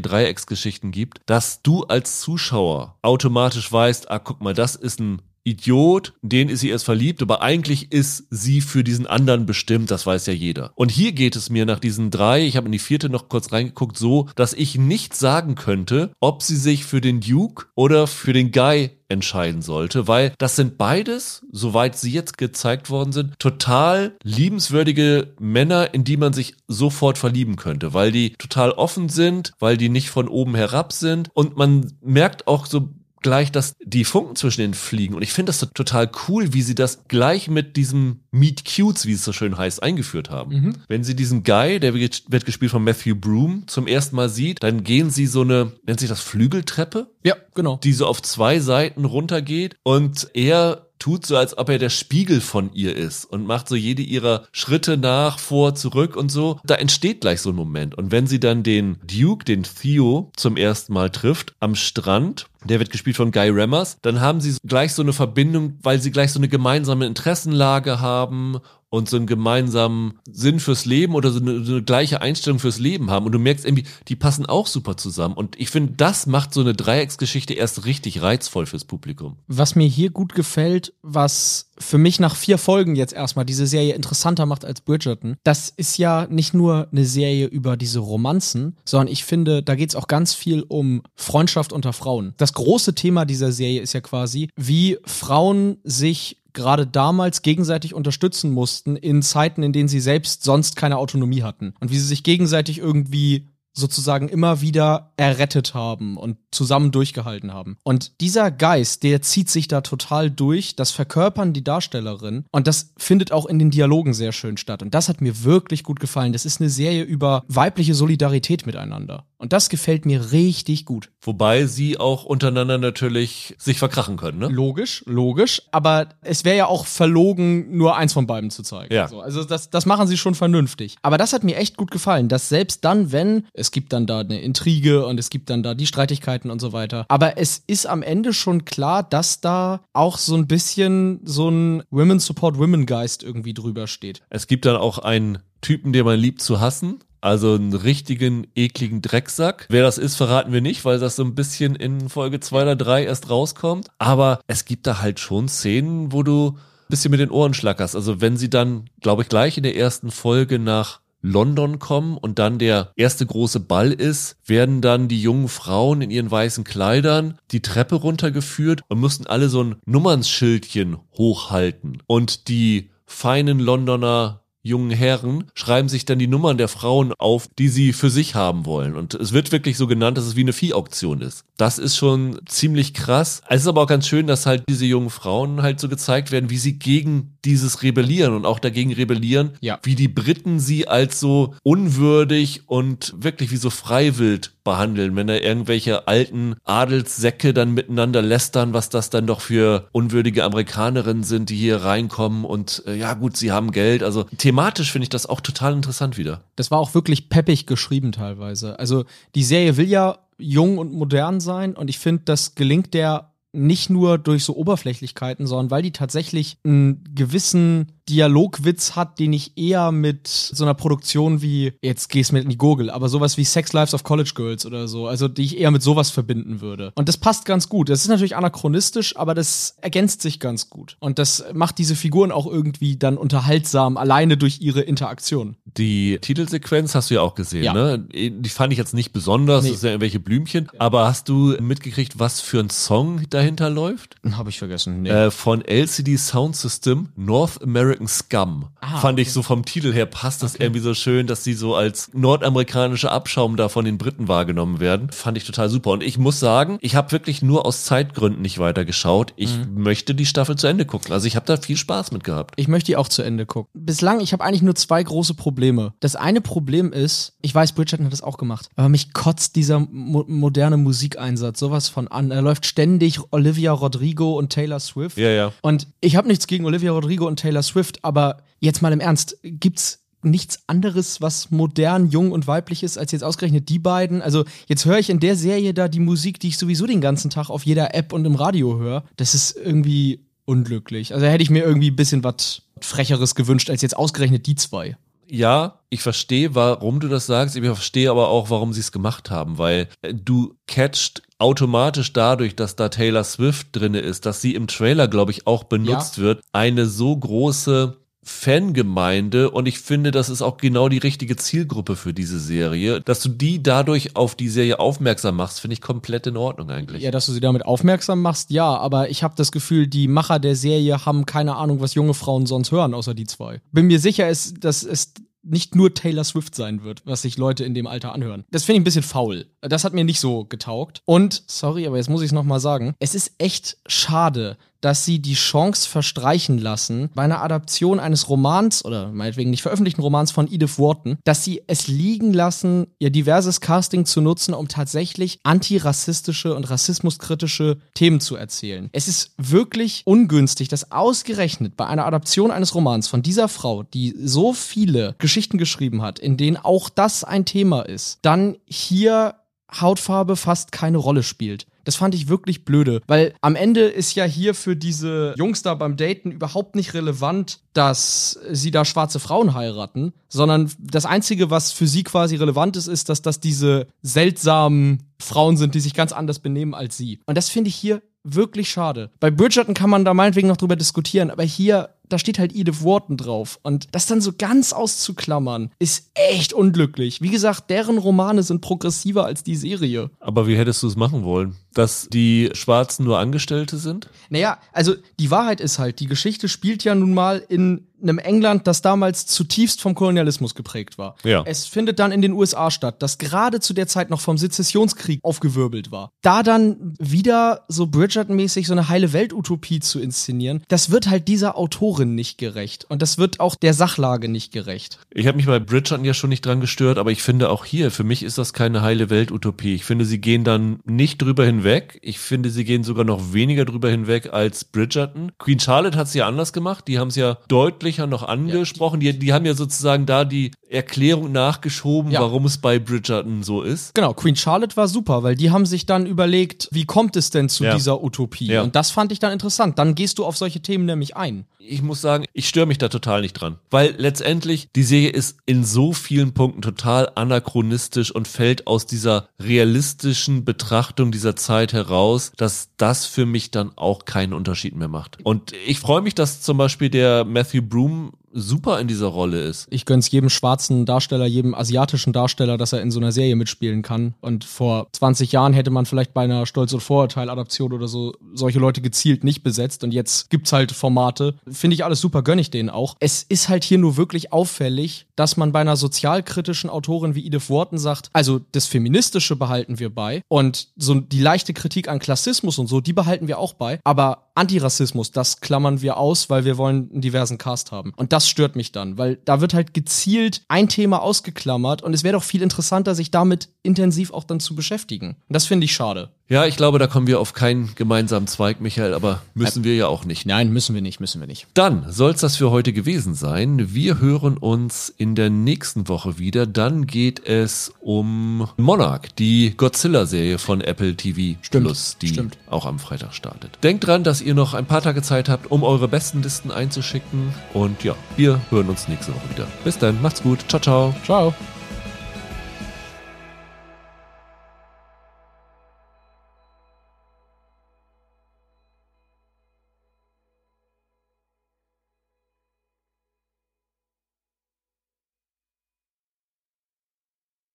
Dreiecksgeschichten gibt, dass du als Zuschauer automatisch weißt, ah, guck mal, das ist ein Idiot, den ist sie erst verliebt, aber eigentlich ist sie für diesen anderen bestimmt, das weiß ja jeder. Und hier geht es mir nach diesen drei, ich habe in die vierte noch kurz reingeguckt, so, dass ich nicht sagen könnte, ob sie sich für den Duke oder für den Guy entscheiden sollte, weil das sind beides, soweit sie jetzt gezeigt worden sind, total liebenswürdige Männer, in die man sich sofort verlieben könnte, weil die total offen sind, weil die nicht von oben herab sind und man merkt auch so gleich, dass die Funken zwischen den fliegen. Und ich finde das so total cool, wie sie das gleich mit diesem Meet Cutes, wie es so schön heißt, eingeführt haben. Wenn sie diesen Guy, der wird wird gespielt von Matthew Broom, zum ersten Mal sieht, dann gehen sie so eine, nennt sich das Flügeltreppe? Ja, genau. die so auf zwei Seiten runtergeht und er tut so, als ob er der Spiegel von ihr ist und macht so jede ihrer Schritte nach, vor, zurück und so. Da entsteht gleich so ein Moment. Und wenn sie dann den Duke, den Theo, zum ersten Mal trifft, am Strand, der wird gespielt von Guy Remmers, dann haben sie gleich so eine Verbindung, weil sie gleich so eine gemeinsame Interessenlage haben und so einen gemeinsamen Sinn fürs Leben oder so eine, so eine gleiche Einstellung fürs Leben haben. Und du merkst irgendwie, die passen auch super zusammen. Und ich finde, das macht so eine Dreiecksgeschichte erst richtig reizvoll fürs Publikum. Was mir hier gut gefällt, was für mich nach vier Folgen jetzt erstmal diese Serie interessanter macht als Bridgerton, das ist ja nicht nur eine Serie über diese Romanzen, sondern ich finde, da geht es auch ganz viel um Freundschaft unter Frauen. Das große Thema dieser Serie ist ja quasi, wie Frauen sich gerade damals gegenseitig unterstützen mussten in Zeiten, in denen sie selbst sonst keine Autonomie hatten. Und wie sie sich gegenseitig irgendwie sozusagen immer wieder errettet haben und zusammen durchgehalten haben. Und dieser Geist, der zieht sich da total durch, das verkörpern die Darstellerin und das findet auch in den Dialogen sehr schön statt. Und das hat mir wirklich gut gefallen. Das ist eine Serie über weibliche Solidarität miteinander. Und das gefällt mir richtig gut. Wobei sie auch untereinander natürlich sich verkrachen können, ne? Logisch, logisch. Aber es wäre ja auch verlogen, nur eins von beiden zu zeigen. Ja. So, also das, das machen sie schon vernünftig. Aber das hat mir echt gut gefallen, dass selbst dann, wenn es gibt dann da eine Intrige und es gibt dann da die Streitigkeiten und so weiter. Aber es ist am Ende schon klar, dass da auch so ein bisschen so ein Women Support Women Geist irgendwie drüber steht. Es gibt dann auch einen Typen, den man liebt zu hassen. Also einen richtigen, ekligen Drecksack. Wer das ist, verraten wir nicht, weil das so ein bisschen in Folge zwei oder drei erst rauskommt. Aber es gibt da halt schon Szenen, wo du ein bisschen mit den Ohren schlackerst. Also wenn sie dann, glaube ich, gleich in der ersten Folge nach London kommen und dann der erste große Ball ist, werden dann die jungen Frauen in ihren weißen Kleidern die Treppe runtergeführt und müssen alle so ein Nummernschildchen hochhalten. Und die feinen Londoner jungen Herren schreiben sich dann die Nummern der Frauen auf, die sie für sich haben wollen. Und es wird wirklich so genannt, dass es wie eine Viehauktion ist. Das ist schon ziemlich krass. Es ist aber auch ganz schön, dass halt diese jungen Frauen halt so gezeigt werden, wie sie gegen dieses rebellieren und auch dagegen rebellieren, Ja. wie die Briten sie als so unwürdig und wirklich wie so freiwild behandeln, wenn da irgendwelche alten Adelssäcke dann miteinander lästern, was das dann doch für unwürdige Amerikanerinnen sind, die hier reinkommen und äh, ja gut, sie haben Geld. Also thematisch finde ich das auch total interessant wieder. Das war auch wirklich peppig geschrieben teilweise. Also die Serie will ja jung und modern sein und ich finde, das gelingt der nicht nur durch so Oberflächlichkeiten, sondern weil die tatsächlich einen gewissen Dialogwitz hat, den ich eher mit so einer Produktion wie, jetzt geh's mit in die Gurgel, aber sowas wie Sex Lives of College Girls oder so, also die ich eher mit sowas verbinden würde. Und das passt ganz gut. Das ist natürlich anachronistisch, aber das ergänzt sich ganz gut. Und das macht diese Figuren auch irgendwie dann unterhaltsam, alleine durch ihre Interaktion. Die Titelsequenz hast du ja auch gesehen, Ja. ne? Die fand ich jetzt nicht besonders, Nee. das sind ja irgendwelche Blümchen, aber hast du mitgekriegt, was für ein Song dahinter läuft? Habe ich vergessen. Nee. Äh, von LCD Sound System, North American American Scum. Ah, Fand ich so vom Titel her passt das irgendwie so schön, dass sie so als nordamerikanischer Abschaum da von den Briten wahrgenommen werden. Fand ich total super. Und ich muss sagen, ich habe wirklich nur aus Zeitgründen nicht weitergeschaut. Ich Mhm. möchte die Staffel zu Ende gucken. Also ich habe da viel Spaß mit gehabt. Ich möchte die auch zu Ende gucken. Bislang, ich habe eigentlich nur zwei große Probleme. Das eine Problem ist, ich weiß, Bridgerton hat das auch gemacht, aber mich kotzt dieser mo moderne Musikeinsatz sowas von an. Da läuft ständig Olivia Rodrigo und Taylor Swift. Ja, ja. Und ich habe nichts gegen Olivia Rodrigo und Taylor Swift, aber jetzt mal im Ernst, gibt's nichts anderes, was modern, jung und weiblich ist, als jetzt ausgerechnet die beiden? Also jetzt höre ich in der Serie da die Musik, die ich sowieso den ganzen Tag auf jeder App und im Radio höre. Das ist irgendwie unglücklich. Also hätte ich mir irgendwie ein bisschen was Frecheres gewünscht, als jetzt ausgerechnet die zwei. Ja, ich verstehe, warum du das sagst. Ich verstehe aber auch, warum sie es gemacht haben, weil äh, du catcht automatisch dadurch, dass da Taylor Swift drinne ist, dass sie im Trailer, glaube ich, auch benutzt wird, eine so große Fangemeinde und ich finde, das ist auch genau die richtige Zielgruppe für diese Serie. Dass du die dadurch auf die Serie aufmerksam machst, finde ich komplett in Ordnung eigentlich. Ja, dass du sie damit aufmerksam machst, ja, aber ich habe das Gefühl, die Macher der Serie haben keine Ahnung, was junge Frauen sonst hören, außer die zwei. Bin mir sicher, es, dass es nicht nur Taylor Swift sein wird, was sich Leute in dem Alter anhören. Das finde ich ein bisschen faul. Das hat mir nicht so getaugt. Und, sorry, aber jetzt muss ich es nochmal sagen, es ist echt schade, dass sie die Chance verstreichen lassen, bei einer Adaption eines Romans oder meinetwegen nicht veröffentlichten Romans von Edith Wharton, dass sie es liegen lassen, ihr diverses Casting zu nutzen, um tatsächlich antirassistische und rassismuskritische Themen zu erzählen. Es ist wirklich ungünstig, dass ausgerechnet bei einer Adaption eines Romans von dieser Frau, die so viele Geschichten geschrieben hat, in denen auch das ein Thema ist, dann hier Hautfarbe fast keine Rolle spielt. Das fand ich wirklich blöde, weil am Ende ist ja hier für diese Jungs da beim Daten überhaupt nicht relevant, dass sie da schwarze Frauen heiraten, sondern das Einzige, was für sie quasi relevant ist, ist, dass das diese seltsamen Frauen sind, die sich ganz anders benehmen als sie. Und das finde ich hier wirklich schade. Bei Bridgerton kann man da meinetwegen noch drüber diskutieren, aber hier, da steht halt Edith Wharton drauf. Und das dann so ganz auszuklammern, ist echt unglücklich. Wie gesagt, deren Romane sind progressiver als die Serie. Aber wie hättest du es machen wollen? Dass die Schwarzen nur Angestellte sind? Naja, also die Wahrheit ist halt, die Geschichte spielt ja nun mal in einem England, das damals zutiefst vom Kolonialismus geprägt war. Ja. Es findet dann in den USA statt, das gerade zu der Zeit noch vom Sezessionskrieg aufgewirbelt war. Da dann wieder so Bridgerton-mäßig so eine heile Welt-Utopie zu inszenieren, das wird halt dieser Autorin nicht gerecht. Und das wird auch der Sachlage nicht gerecht. Ich habe mich bei Bridgerton ja schon nicht dran gestört, aber ich finde auch hier, für mich ist das keine heile Welt-Utopie. Ich finde, sie gehen dann nicht drüber hinweg. Ich finde, sie gehen sogar noch weniger drüber hinweg als Bridgerton. Queen Charlotte hat es ja anders gemacht. Die haben es ja deutlicher noch angesprochen. Die, die haben ja sozusagen da die Erklärung nachgeschoben, Ja. warum es bei Bridgerton so ist. Genau, Queen Charlotte war super, weil die haben sich dann überlegt, wie kommt es denn zu Ja. dieser Utopie? Ja. Und das fand ich dann interessant. Dann gehst du auf solche Themen nämlich ein. ich muss sagen, ich störe mich da total nicht dran. Weil letztendlich, die Serie ist in so vielen Punkten total anachronistisch und fällt aus dieser realistischen Betrachtung dieser Zeit heraus, dass das für mich dann auch keinen Unterschied mehr macht. Und ich freue mich, dass zum Beispiel der Matthew Broom super in dieser Rolle ist. Ich gönn's jedem schwarzen Darsteller, jedem asiatischen Darsteller, dass er in so einer Serie mitspielen kann. Und vor 20 Jahren hätte man vielleicht bei einer Stolz- und Vorurteil-Adaption oder so solche Leute gezielt nicht besetzt. Und jetzt gibt's halt Formate. Finde ich alles super, gönn ich denen auch. Es ist halt hier nur wirklich auffällig, dass man bei einer sozialkritischen Autorin wie Edith Wharton sagt, also das Feministische behalten wir bei und so die leichte Kritik an Klassismus und so, die behalten wir auch bei. Aber Antirassismus, das klammern wir aus, weil wir wollen einen diversen Cast haben. Und das stört mich dann, weil da wird halt gezielt ein Thema ausgeklammert und es wäre doch viel interessanter, sich damit intensiv auch dann zu beschäftigen. Und das finde ich schade. Ja, ich glaube, da kommen wir auf keinen gemeinsamen Zweig, Michael, aber müssen wir ja auch nicht. Nein, müssen wir nicht, müssen wir nicht. Dann soll es das für heute gewesen sein. Wir hören uns in der nächsten Woche wieder. Dann geht es um Monarch, die Godzilla-Serie von Apple TV Stimmt, Plus, die stimmt. auch am Freitag startet. Denkt dran, dass ihr noch ein paar Tage Zeit habt, um eure besten Listen einzuschicken. Und ja, wir hören uns nächste Woche wieder. Bis dann, macht's gut. Ciao, ciao. Ciao.